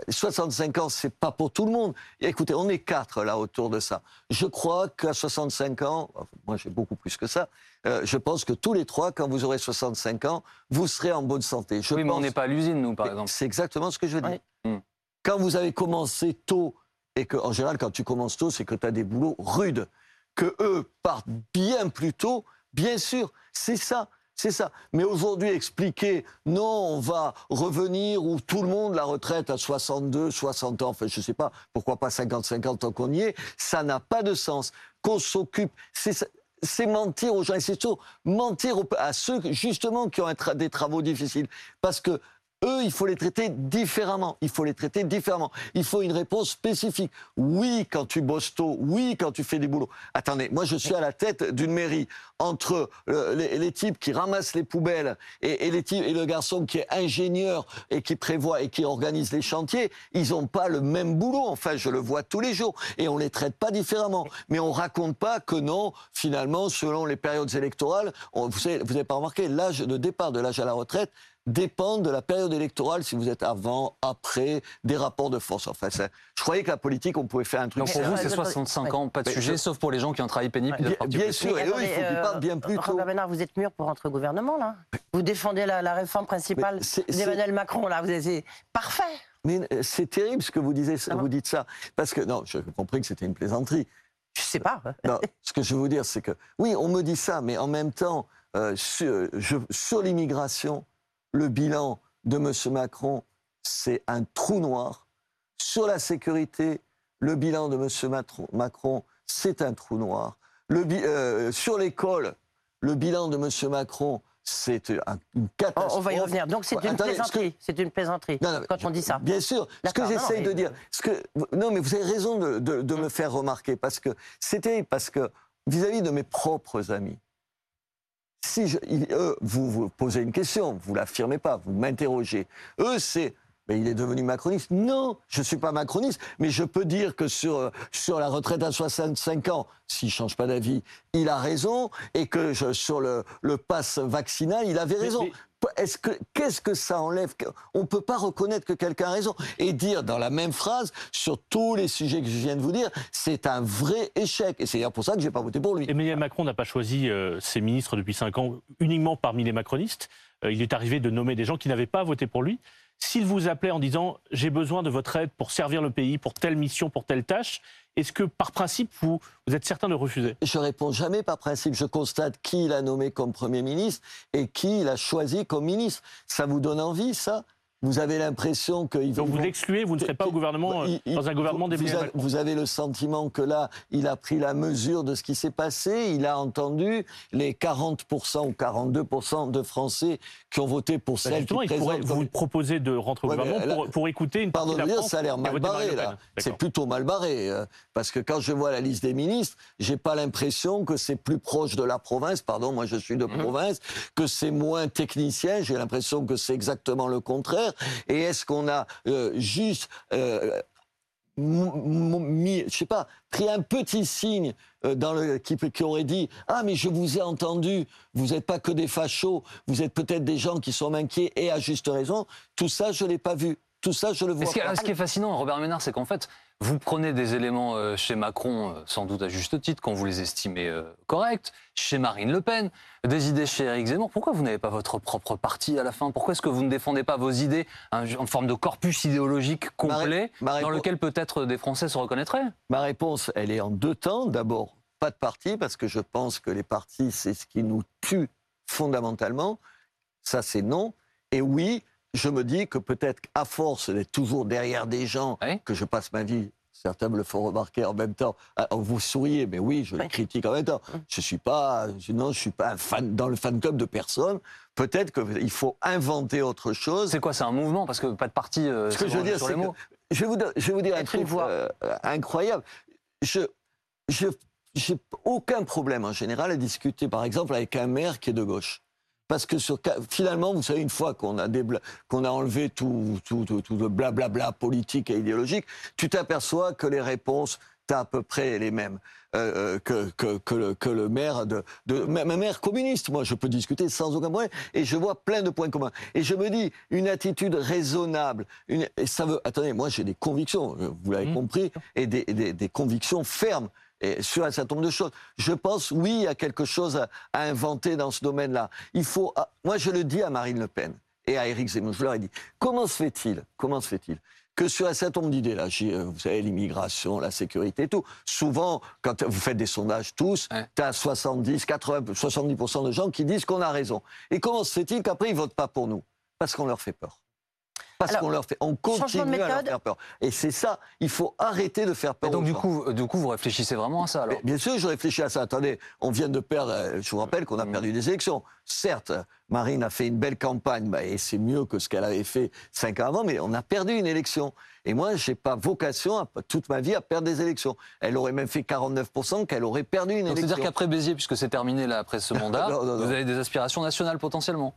65 euh, ans, c'est pas pour tout le monde. écoutez, on est quatre là autour de ça. Je crois qu'à 65 ans, moi j'ai beaucoup plus que ça, euh, je pense que tous les trois, quand vous aurez 65 ans, vous serez en bonne santé. Je oui, mais on n'est pas à l'usine, nous, par exemple. C'est exactement ce que je dis. Hmm. Quand vous avez commencé tôt, et que, en général, quand tu commences tôt, c'est que tu as des boulots rudes, que eux partent bien plus tôt, bien sûr, c'est ça. C'est ça. Mais aujourd'hui, expliquer, non, on va revenir où tout le monde, la retraite à 62, 60 ans, enfin, je ne sais pas, pourquoi pas 50, ans tant qu'on y est, ça n'a pas de sens. Qu'on s'occupe, c'est mentir aux gens et c'est surtout mentir à ceux justement qui ont des travaux difficiles. Parce que eux, il faut les traiter différemment. Il faut les traiter différemment. Il faut une réponse spécifique. Oui, quand tu bosses tôt. Oui, quand tu fais des boulots. Attendez, moi, je suis à la tête d'une mairie. Entre euh, les, types qui ramassent les poubelles et, les types, et le garçon qui est ingénieur et qui prévoit et qui organise les chantiers, ils n'ont pas le même boulot. Enfin, je le vois tous les jours. Et on les traite pas différemment. Mais on raconte pas que non, finalement, selon les périodes électorales, vous n'avez pas remarqué, l'âge de départ de l'âge à la retraite, dépendent de la période électorale, si vous êtes avant, après, des rapports de force. Enfin, je croyais que la politique, on pouvait faire un truc... Donc pour vous, c'est 65 ans, pas de sujet, sauf pour les gens qui ont travaillé pénible. Bien, sûr, et eux, il faut qu'ils partent bien plus tôt. Robert vous êtes mûr pour rentrer au gouvernement, là Vous défendez la, réforme principale d'Emmanuel Macron, là, vous êtes parfait mais euh, c'est terrible ce que vous, disiez, ah vous dites ça. Parce que, non, j'ai compris que c'était une plaisanterie. Je sais pas. non, ce que je veux vous dire, c'est que, oui, on me dit ça, mais en même temps, euh, sur, sur l'immigration, le bilan de M. Macron, c'est un trou noir. Sur la sécurité, le bilan de M. Macron, c'est un trou noir. Euh, sur l'école, le bilan de M. Macron, c'est une catastrophe. On va y revenir. Donc c'est une, plaisanterie. C'est une plaisanterie quand on dit ça. Bien sûr. Ce que j'essaye de dire, ce que, non, mais vous avez raison de, me faire remarquer parce que c'était parce que vis à -vis de mes propres amis, si eux, vous vous posez une question, vous l'affirmez pas, vous m'interrogez. Eux, c'est mais il est devenu macroniste. Non, je ne suis pas macroniste, mais je peux dire que sur, euh, sur la retraite à 65 ans, s'il ne change pas d'avis, il a raison, et que je- sur le, le pass vaccinal, il avait Mais- raison. mais- Est-ce que qu'est-ce que ça enlève On ne peut pas reconnaître que quelqu'un a raison et dire dans la même phrase sur tous les sujets que je viens de vous dire, c'est un vrai échec. Et c'est d'ailleurs pour ça que j'ai pas voté pour lui. Emmanuel Macron n'a pas choisi euh, ses ministres depuis cinq ans uniquement parmi les macronistes. Euh, il est arrivé de nommer des gens qui n'avaient pas voté pour lui. S'il vous appelait en disant j'ai besoin de votre aide pour servir le pays, pour telle mission, pour telle tâche, est-ce que par principe vous, êtes certain de refuser? Je réponds jamais par principe. Je constate qui il a nommé comme Premier ministre et qui il a choisi comme ministre. Ça vous donne envie, ça? Vous avez l'impression qu'ils Donc vous l'excluez, vous ne serez pas au gouvernement, euh, Il- il- dans un gouvernement vous, vous avez le sentiment que là, il a pris la mesure de ce qui s'est passé. Il a entendu les 40% ou 42% de Français qui ont voté pour Bah, celle qui il pourrait vous proposer de rentrer au Ouais, gouvernement là- pour, pour écouter une Pardon partie de la dire, France ça a l'air mal barré, là. C'est plutôt mal barré. euh, parce que quand je vois la liste des ministres, j'ai pas l'impression que c'est plus proche de la province, pardon, moi je suis de Mhm. province, que c'est moins technicien, j'ai l'impression que c'est exactement le contraire. Et est-ce qu'on a euh, juste... euh, mis, je sais pas, pris un petit signe euh, dans le, qui, qui aurait dit Ah, mais je vous ai entendu, vous n'êtes pas que des fachos, vous êtes peut-être des gens qui sont inquiets et à juste raison. Tout ça, je l'ai pas vu. Tout ça, je le vois ce, qui, pas. ce qui est fascinant, Robert Ménard, c'est qu'en fait, vous prenez des éléments euh, chez Macron, euh, sans doute à juste titre, quand vous les estimez euh, corrects, chez Marine Le Pen, des idées chez Éric Zemmour. Pourquoi vous n'avez pas votre propre parti à la fin? Pourquoi est-ce que vous ne défendez pas vos idées un- en forme de corpus idéologique complet, ma dans lequel peut-être des Français se reconnaîtraient? Ma réponse, elle est en deux temps. D'abord, pas de parti, parce que je pense que les partis, c'est ce qui nous tue fondamentalement. Ça, c'est non. Et oui, je me dis que peut-être qu'à force d'être toujours derrière des gens, Oui. que je passe ma vie, certains me le font remarquer en même temps, ah, vous souriez, mais oui, je les Oui. critique en même temps. Je suis pas, non, je suis pas un fan, dans le fan club de personne. Peut-être qu'il faut inventer autre chose. C'est quoi C'est un mouvement? Parce que pas de parti, euh, Ce que je veux dire, c'est je vais vous, dire- je vais vous dire un truc euh, incroyable. Je, je, j'ai aucun problème en général à discuter, par exemple, avec un maire qui est de gauche. Parce que sur, finalement, vous savez, une fois qu'on a, débla- qu'on a enlevé tout, tout, tout, tout le blablabla politique et idéologique, tu t'aperçois que les réponses, tu à peu près les mêmes euh, euh, que, que, que, le, que le maire de, de maire communiste. Moi, je peux discuter sans aucun problème et je vois plein de points communs. Et je me dis une attitude raisonnable. Une, et ça veut. Attendez, moi, j'ai des convictions. Vous l'avez Mmh. compris, et des, des, des convictions fermes. Et sur un certain nombre de choses. Je pense, oui, il y a quelque chose à, à inventer dans ce domaine-là. Il faut. ah, moi, je le dis à Marine Le Pen et à Éric Zemmour. Je leur ai dit comment se fait-il Comment se fait-il que sur un certain nombre d'idées, là, euh, vous savez, l'immigration, la sécurité et tout, souvent, quand vous faites des sondages tous, Ouais. tu as 70, 80, 70% de gens qui disent qu'on a raison. Et comment se fait-il qu'après, ils votent pas pour nous? Parce qu'on leur fait peur. Parce qu'on leur fait, on changement de continue à leur méthode. faire peur. Et c'est ça, il faut arrêter de faire Et peur. donc aux du gens. coup, euh, du coup, vous réfléchissez vraiment à ça alors Mais bien sûr, je réfléchis à ça. Attendez, on vient de perdre. euh, Je vous rappelle qu'on a Mm. perdu des élections. Certes, Marine a fait une belle campagne, bah, et c'est mieux que ce qu'elle avait fait cinq ans avant, mais on a perdu une élection. Et moi, je n'ai pas vocation à- toute ma vie à perdre des élections. Elle aurait même fait 49% qu'elle aurait perdu une Donc élection. c'est-à-dire qu'après Béziers, puisque c'est terminé là après ce mandat, Non, non, non. vous avez des aspirations nationales potentiellement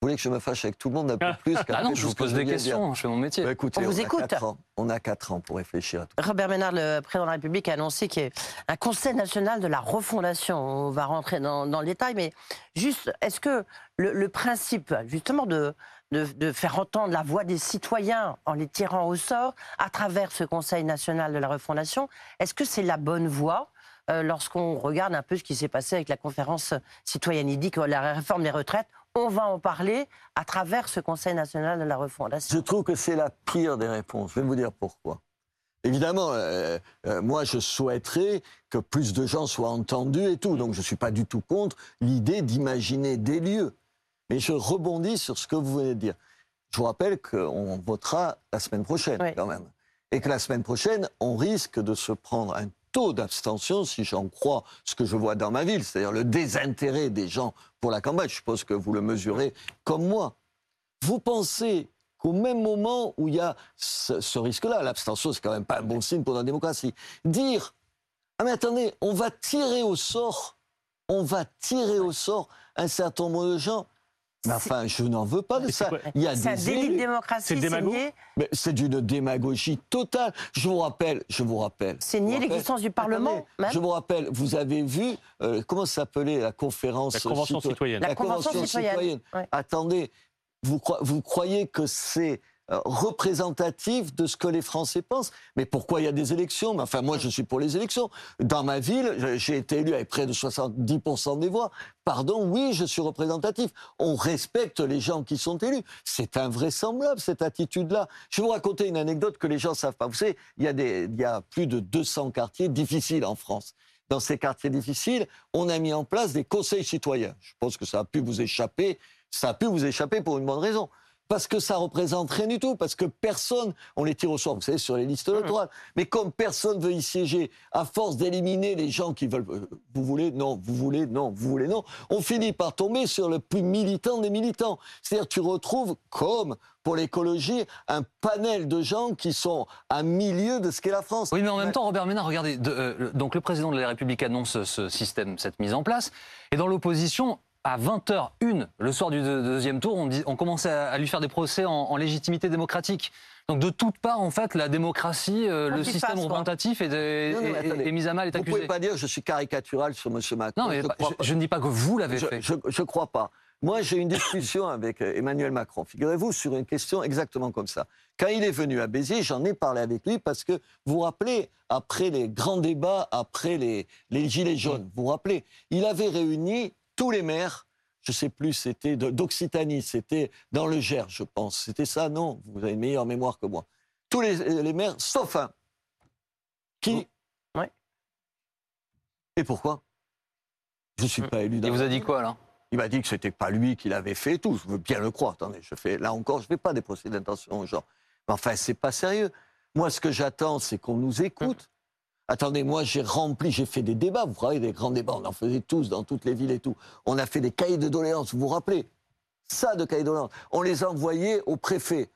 Vous voulez que je me fâche avec tout le monde un peu plus qu'après Ah non, je vous pose des questions, je fais mon métier. Bah, écoutez, On vous écoute. ans. On a 4 ans pour réfléchir à tout. Robert Ménard, le président de la République, a annoncé qu'il y a un Conseil national de la refondation. On va rentrer dans, dans le détail, mais juste, est-ce que le, le principe, justement, de, de, de faire entendre la voix des citoyens en les tirant au sort à travers ce Conseil national de la refondation, est-ce que c'est la bonne voie euh, lorsqu'on regarde un peu ce qui s'est passé avec la conférence citoyenne? Il dit que la réforme des retraites, on va en parler à travers ce Conseil national de la refondation. Je trouve que c'est la pire des réponses. Je vais vous dire pourquoi. Évidemment, euh, euh, moi, je souhaiterais que plus de gens soient entendus et tout. Donc, je ne suis pas du tout contre l'idée d'imaginer des lieux. Mais je rebondis sur ce que vous venez de dire. Je vous rappelle qu'on votera la semaine prochaine, Oui. quand même. Et que la semaine prochaine, on risque de se prendre un taux d'abstention, si j'en crois ce que je vois dans ma ville, c'est-à-dire le désintérêt des gens pour la campagne. Je suppose que vous le mesurez comme moi. Vous pensez qu'au même moment où il y a ce, risque-là, l'abstention, c'est quand même pas un bon signe pour la démocratie, dire Ah, mais attendez, on va tirer au sort, on va tirer au sort un certain nombre de gens. Mais enfin, je n'en veux pas de ça. Il y a C'est un des délit de élus. C'est démocratie, le c'est d'une démagogie totale. Je vous rappelle, je vous rappelle. c'est nier l'existence du Parlement. Même. Je vous rappelle, vous avez vu, euh, comment s'appelait la conférence La Convention citoyenne? citoyenne. La Convention citoyenne, ouais. Attendez, vous, vous croyez que c'est euh, représentatif de ce que les Français pensent Mais pourquoi il y a des élections? Enfin, moi, je suis pour les élections. Dans ma ville, j'ai été élu avec près de 70% des voix. Pardon, oui, je suis représentatif. On respecte les gens qui sont élus. C'est invraisemblable, cette attitude-là. Je vais vous raconter une anecdote que les gens ne savent pas. Vous savez, il y a plus de 200 quartiers difficiles en France. Dans ces quartiers difficiles, on a mis en place des conseils citoyens. Je pense que ça a pu vous échapper. Ça a pu vous échapper pour une bonne raison. Parce que ça représente rien du tout, parce que personne, on les tire au sort, vous savez, sur les listes électorales. Mais comme personne veut y siéger, à force d'éliminer les gens qui veulent, euh, vous voulez, non, vous voulez, non, vous voulez, non, on finit par tomber sur le plus militant des militants. C'est-à-dire, tu retrouves, comme pour l'écologie, un panel de gens qui sont à milieu de ce qu'est la France. Oui, mais en même temps, Robert Ménard, regardez, de- euh, donc le président de la République annonce ce système, cette mise en place, et dans l'opposition, à 20h01, le soir du deux- deuxième tour, on, dit, on commençait à, lui faire des procès en, en légitimité démocratique. Donc de toutes parts, en fait, la démocratie, euh, le système représentatif est, de- Non, non, mais est- est- attendez. est mis à mal, est Vous ne pouvez accusé. pas dire je suis caricatural sur M. Macron. Non, mais je, ne dis pas que vous l'avez fait. je, je crois pas. Moi, j'ai eu une discussion avec euh, Emmanuel Macron. Figurez-vous sur une question exactement comme ça. Quand il est venu à Béziers, j'en ai parlé avec lui parce que vous vous rappelez, après les grands débats, après les, les gilets jaunes, vous vous rappelez, il avait réuni tous les maires. Je sais plus, c'était d'Occitanie, c'était dans le Gers, je pense. C'était ça, non? Vous avez une meilleure mémoire que moi. Tous les, les maires, sauf un. Qui? Ouais. Et pourquoi? Je ne suis pas élu dans Il vous a dit quoi, là Il m'a dit que c'était pas lui qui l'avait fait et tout. Je veux bien le croire. Attendez, je fais là encore, je fais pas des procès d'intention aux gens. Mais enfin, c'est pas sérieux. Moi, ce que j'attends, c'est qu'on nous écoute. Attendez, moi, j'ai rempli, j'ai fait des débats. Vous voyez, des grands débats, on en faisait tous dans toutes les villes et tout. On a fait des cahiers de doléances. Vous vous rappelez Ça, de cahiers de doléances. On les a envoyés au préfet.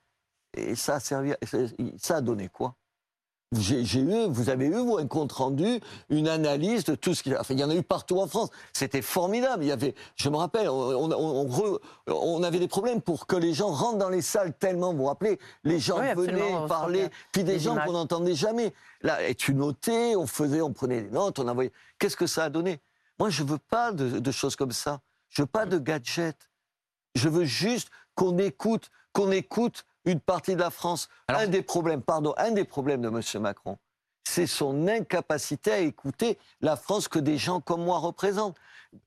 Et ça a servi, ça a donné quoi? J'ai eu, vous avez eu, vous, un compte rendu, une analyse de tout ce qu'il a. Enfin, il y en a eu partout en France. C'était formidable. Il y avait, je me rappelle, on, on- on- on re- on avait des problèmes pour que les gens rentrent dans les salles tellement, vous vous rappelez, les gens Oui, venaient parler, puis des gens qu'on n'entendait jamais. Là, et tu notais, on faisait, on prenait des notes, on envoyait. Qu'est-ce que ça a donné? Moi, je veux pas de, de choses comme ça. Je veux pas de gadgets. Je veux juste qu'on écoute, qu'on écoute une partie de la France. Alors- un des problèmes, pardon, un des problèmes de M. Macron, c'est son incapacité à écouter la France que des gens comme moi représentent.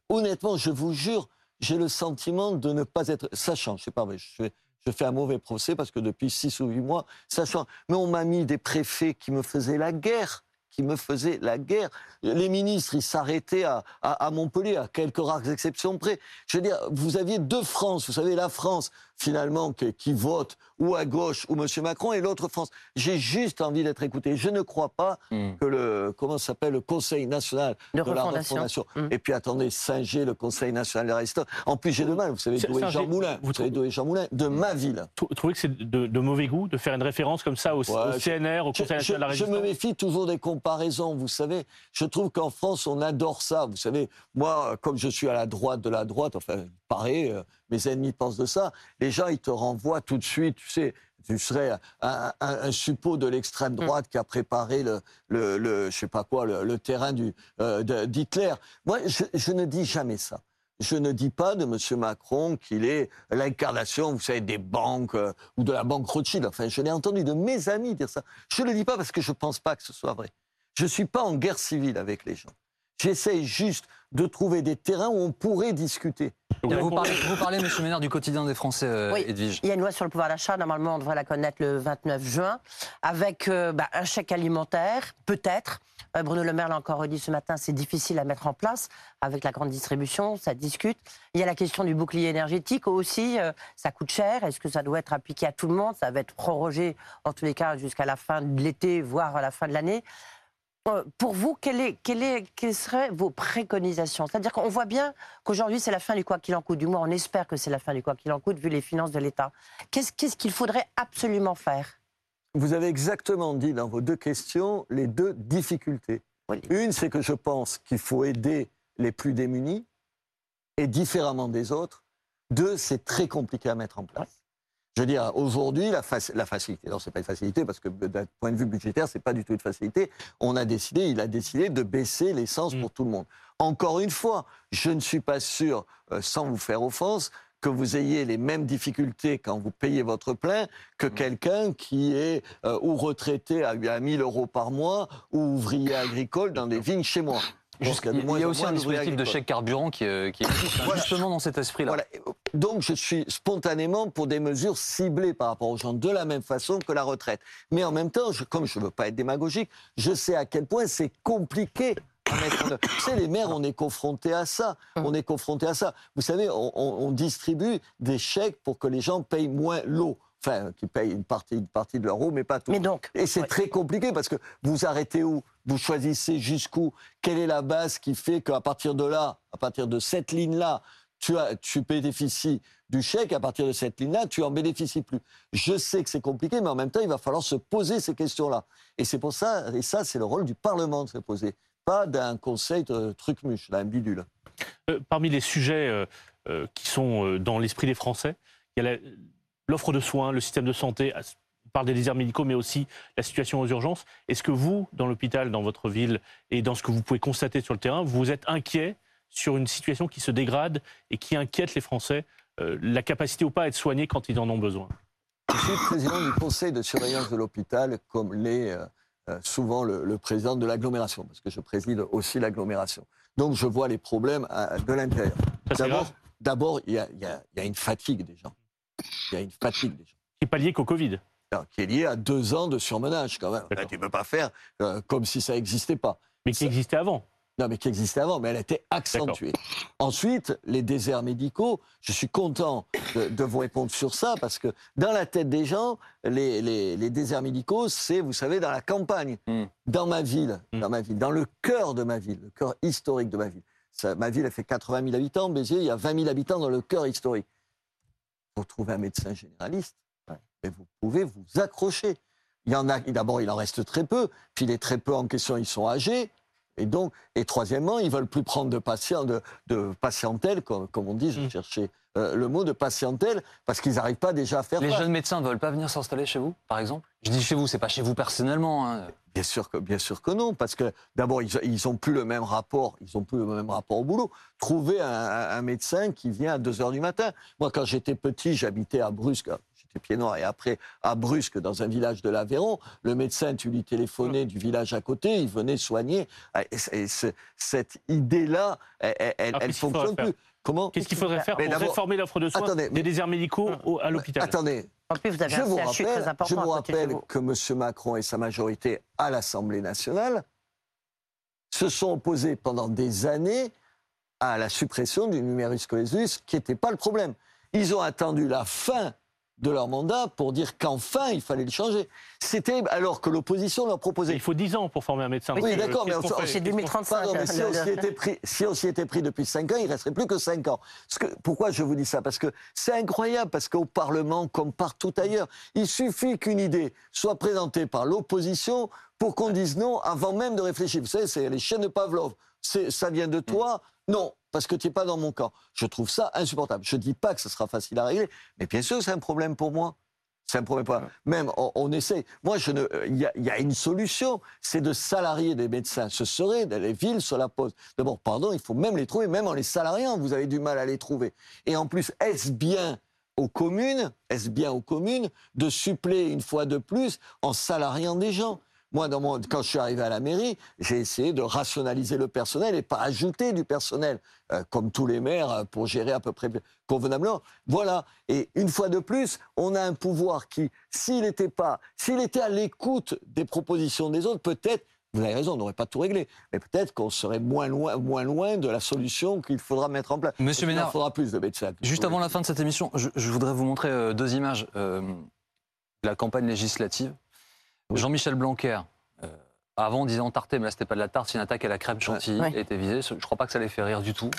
Honnêtement, je vous jure, j'ai le sentiment de ne pas être. Sachant, je sais pas, mais je fais, je fais un mauvais procès parce que depuis six ou huit mois, sachant. Mais on m'a mis des préfets qui me faisaient la guerre qui me faisaient la guerre. Les ministres, ils s'arrêtaient à, à- à Montpellier, à quelques rares exceptions près. Je veux dire, vous aviez deux France. Vous savez, la France, finalement, qui, qui vote ou à gauche ou M. Macron, et l'autre France. J'ai juste envie d'être écouté. Je ne crois pas Hmm. que le, comment s'appelle, le Conseil national De de, la refondation. refondation. Mm. Et puis attendez, Singer, le Conseil national des résistants. En plus, j'ai de mal, vous savez C'est- d'où est Jean Moulin. vous Vous savez trouvez- d'où est Jean Moulin De ma ville. Trou- Trouvez que c'est de, de mauvais goût de faire une référence comme ça au, Ouais, au je- CNR, au Conseil je- national de la je me résistance méfie toujours des comparaisons, vous savez. Je trouve qu'en France, on adore ça. Vous savez, moi, comme je suis à la droite de la droite, enfin, pareil, euh, mes ennemis pensent de ça, les gens, ils te renvoient tout de suite, tu sais, tu serais un, un, un suppôt de l'extrême droite qui a préparé le, le, le- je sais pas quoi, le, le terrain du, euh, d'Hitler. Moi, je, je ne dis jamais ça. Je ne dis pas de M. Macron qu'il est l'incarnation, vous savez, des banques euh, ou de la banque Rothschild. Enfin, je l'ai entendu de mes amis dire ça. Je ne le dis pas parce que je ne pense pas que ce soit vrai. Je ne suis pas en guerre civile avec les gens. J'essaye juste de trouver des terrains où on pourrait discuter. Donc, Vous parlez, vous parlez, monsieur Ménard, du quotidien des Français, euh, Oui. Edwige. Il y a une loi sur le pouvoir d'achat, normalement on devrait la connaître le 29 juin, avec euh, bah, un chèque alimentaire, peut-être. Euh, Bruno Le Maire l'a encore redit ce matin, c'est difficile à mettre en place avec la grande distribution, ça discute. Il y a la question du bouclier énergétique aussi, euh, ça coûte cher, est-ce que ça doit être appliqué à tout le monde? Ça va être prorogé en tous les cas jusqu'à la fin de l'été, voire à la fin de l'année. Euh, Pour vous, quelle est, quelle est, quelles seraient vos préconisations? C'est-à-dire qu'on voit bien qu'aujourd'hui, c'est la fin du quoi qu'il en coûte. Du moins, on espère que c'est la fin du quoi qu'il en coûte, vu les finances de l'État. Qu'est-ce qu'il faudrait absolument faire? Vous avez exactement dit dans vos deux questions les deux difficultés. Oui. Une, c'est que je pense qu'il faut aider les plus démunis, et différemment des autres, Deux, c'est très compliqué à mettre en place. Je veux dire, aujourd'hui, la, la, facilité, non, c'est pas une facilité parce que d'un point de vue budgétaire, c'est pas du tout une facilité. On a décidé, il a décidé de baisser l'essence Mm. pour tout le monde. Encore une fois, je ne suis pas sûr, euh, sans vous faire offense, que vous ayez les mêmes difficultés quand vous payez votre plein que quelqu'un qui est euh, ou retraité à, à 1000 euros par mois ou ouvrier agricole dans des vignes chez moi. Il y a, aussi un dispositif de chèque carburant qui, euh, qui existe, Voilà. justement dans cet esprit-là. Voilà. Donc je suis spontanément pour des mesures ciblées par rapport aux gens, de la même façon que la retraite. Mais en même temps, je- comme je ne veux pas être démagogique, je sais à quel point c'est compliqué à mettre en œuvre. Vous savez, les maires, on est confrontés à ça. On est confrontés à ça. Vous savez, on, on- on distribue des chèques pour que les gens payent moins l'eau. Enfin, qu'ils payent une partie, une partie de leur eau, mais pas tout. Mais donc, Et c'est ouais. très compliqué parce que vous arrêtez où? Vous choisissez jusqu'où? Quelle est la base qui fait qu'à partir de là, à partir de cette ligne-là, tu, as, tu bénéficies du chèque, à partir de cette ligne-là, tu en bénéficies plus. Je sais que c'est compliqué, mais en même temps, il va falloir se poser ces questions-là. Et c'est pour ça, et ça, c'est le rôle du Parlement de se poser, pas d'un conseil de truc-muche, d'un bidule. Euh, parmi les sujets euh, euh, qui sont euh, dans l'esprit des Français, il y a la- l'offre de soins, le système de santé. On parle des déserts médicaux, mais aussi la situation aux urgences. Est-ce que vous, dans l'hôpital, dans votre ville, et dans ce que vous pouvez constater sur le terrain, vous êtes inquiet sur une situation qui se dégrade et qui inquiète les Français, euh, la capacité ou pas à être soignés quand ils en ont besoin? Je suis président du conseil de surveillance de l'hôpital, comme l'est euh, euh, souvent le, le président de l'agglomération, parce que je préside aussi l'agglomération. Donc je vois les problèmes à- de l'intérieur. D'abord, y y il y a une fatigue des gens. Il y a une fatigue des gens. Qui n'est pas lié qu'au Covid. Qui est liée à deux ans de surmenage, quand même. Là, tu ne peux pas faire euh, comme si ça n'existait pas. mais qui Ça- existait avant. Non, mais qui existait avant, mais elle a été accentuée. Ensuite, les déserts médicaux, je suis content de, de vous répondre sur ça, parce que dans la tête des gens, les, les- les déserts médicaux, c'est, vous savez, dans la campagne, Mm. dans ma ville, Mm. dans ma ville, dans le cœur de ma ville, le cœur historique de ma ville. Ça, ma ville, elle fait 80 000 habitants, Béziers, il y a 20 000 habitants dans le cœur historique. Pour trouver un médecin généraliste, mais vous pouvez vous accrocher. Il y en a, d'abord, il en reste très peu, puis les très peu en question, ils sont âgés, et donc, et troisièmement, ils veulent plus prendre de patients, de, de patientèle, comme, comme on dit, je Mm. cherchais euh, le mot de patientèle, parce qu'ils n'arrivent pas déjà à faire Les face. jeunes médecins ne veulent pas venir s'installer chez vous, par exemple? Je dis chez vous, c'est pas chez vous personnellement. hein. Bien sûr que, bien sûr que non, parce que d'abord, ils, ils ont plus le même rapport, ils ont plus le même rapport au boulot. Trouver un, médecin qui vient à 2 heures du matin. Moi, quand j'étais petit, j'habitais à Brusque, j'étais pied noir, et après, à Brusque, dans un village de l'Aveyron, le médecin, tu lui téléphonais du village à côté, il venait soigner. Et, cette idée-là, elle, elle, elle Alors, qu'est-ce qu'il fonctionne plus. Comment Qu'est-ce qu'il faudrait faire pour réformer l'offre de soins Attendez, des déserts médicaux au- à l'hôpital? Attendez, en plus, vous avez je un vous CHU très rappelle, important je vous à côté de chez rappelle vous. que M. Macron et sa majorité à l'Assemblée nationale se sont opposés pendant des années à la suppression du numerus clausus, qui n'était pas le problème. Ils ont attendu la fin de leur mandat pour dire qu'enfin il fallait le changer. C'était alors que l'opposition leur proposait. Il faut 10 ans pour former un médecin. Oui, d'accord, mais qu'on on- fait C'est Qu'est-ce qu'on- 2035. Pardon, mais si on s'y était pris, si on s'y était pris depuis 5 ans, il resterait plus que 5 ans. Parce que, pourquoi je vous dis ça? Parce que c'est incroyable, parce qu'au Parlement, comme partout ailleurs, il suffit qu'une idée soit présentée par l'opposition pour qu'on dise non avant même de réfléchir. Vous savez, c'est les chaînes de Pavlov. C'est, ça vient de toi? Non, parce que tu n'es pas dans mon camp. Je trouve ça insupportable. Je ne dis pas que ce sera facile à régler, mais bien sûr, c'est un problème pour moi. C'est un problème pour moi. Même, on, on essaie. Moi, je ne, il y, a- il y a une solution, c'est de salarier des médecins. Ce serait les villes sur la pose. D'abord, pardon, il faut même les trouver, même en les salariant, vous avez du mal à les trouver. Et en plus, est-ce bien aux communes, est-ce bien aux communes de suppléer une fois de plus en salariant des gens? Moi, dans mon- quand je suis arrivé à la mairie, j'ai essayé de rationaliser le personnel et pas ajouter du personnel, euh, comme tous les maires, euh, pour gérer à peu près convenablement. Voilà. Et une fois de plus, on a un pouvoir qui, s'il n'était pas, s'il était à l'écoute des propositions des autres, peut-être, vous avez raison, on n'aurait pas tout réglé, mais peut-être qu'on serait moins loin, moins loin de la solution qu'il faudra mettre en place. Monsieur Il Ménard, faudra plus de médecins. Juste avant la fin de cette émission, je, je voudrais vous montrer euh, deux images euh, la campagne législative. Oui. Jean-Michel Blanquer, euh, avant on disait entarté, mais là c'était pas de la tarte, c'est une attaque à la crème chantilly, Ouais. a été visée. Je crois pas que ça les fait rire du tout.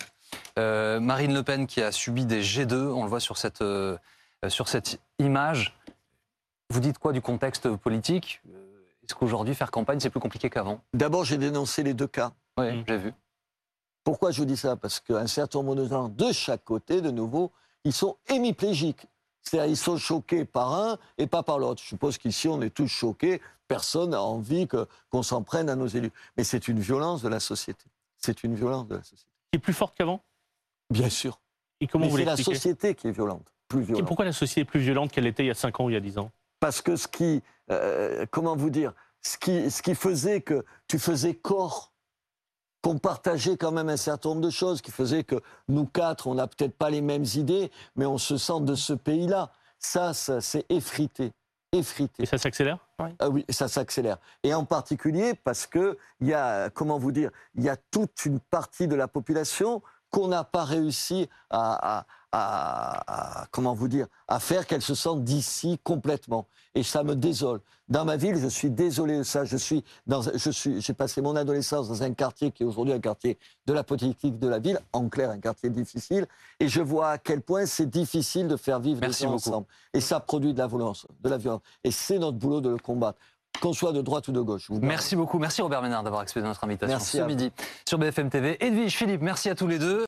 Euh, Marine Le Pen qui a subi des G2, on le voit sur cette, euh, sur cette image. Vous dites quoi du contexte politique? Est-ce qu'aujourd'hui faire campagne c'est plus compliqué qu'avant? D'abord, j'ai dénoncé les deux cas. Oui, Mm. j'ai vu. Pourquoi je vous dis ça? Parce qu'un certain nombre de gens, de chaque côté, de nouveau, ils sont hémiplégiques. C'est-à-dire, ils sont choqués par un et pas par l'autre. Je suppose qu'ici, on est tous choqués. Personne n'a envie que- qu'on s'en prenne à nos élus. Mais c'est une violence de la société. C'est une violence de la société. Qui est plus forte qu'avant? Bien sûr. Et comment Mais vous c'est la société qui est violente. Plus Et violente. pourquoi la société est plus violente qu'elle était il y a 5 ans ou il y a 10 ans? Parce que ce qui, euh, comment vous dire, ce qui, ce qui faisait que tu faisais corps, qu'on partageait quand même un certain nombre de choses, qui faisait que nous quatre, on n'a peut-être pas les mêmes idées, mais on se sent de ce pays-là. Ça, ça c'est effrité, effrité. Et ça s'accélère? Ah oui, ça s'accélère. Et en particulier parce que il y a, comment vous dire, il y a toute une partie de la population qu'on n'a pas réussi à, à- à- à- comment vous dire, à faire qu'elle se sente d'ici complètement. Et ça me désole. Dans ma ville, je suis désolé de ça. Je suis dans, je suis, j'ai passé mon adolescence dans un quartier qui est aujourd'hui un quartier de la politique de la ville, en clair, un quartier difficile. Et je vois à quel point c'est difficile de faire vivre Merci les gens beaucoup. ensemble. Et ça produit de la violence, de la violence. Et c'est notre boulot de le combattre, qu'on soit de droite ou de gauche. Vous Merci beaucoup. Merci Robert Ménard d'avoir accepté notre invitation Merci ce midi sur BFM TV. Edwige, Philippe, merci à tous les deux.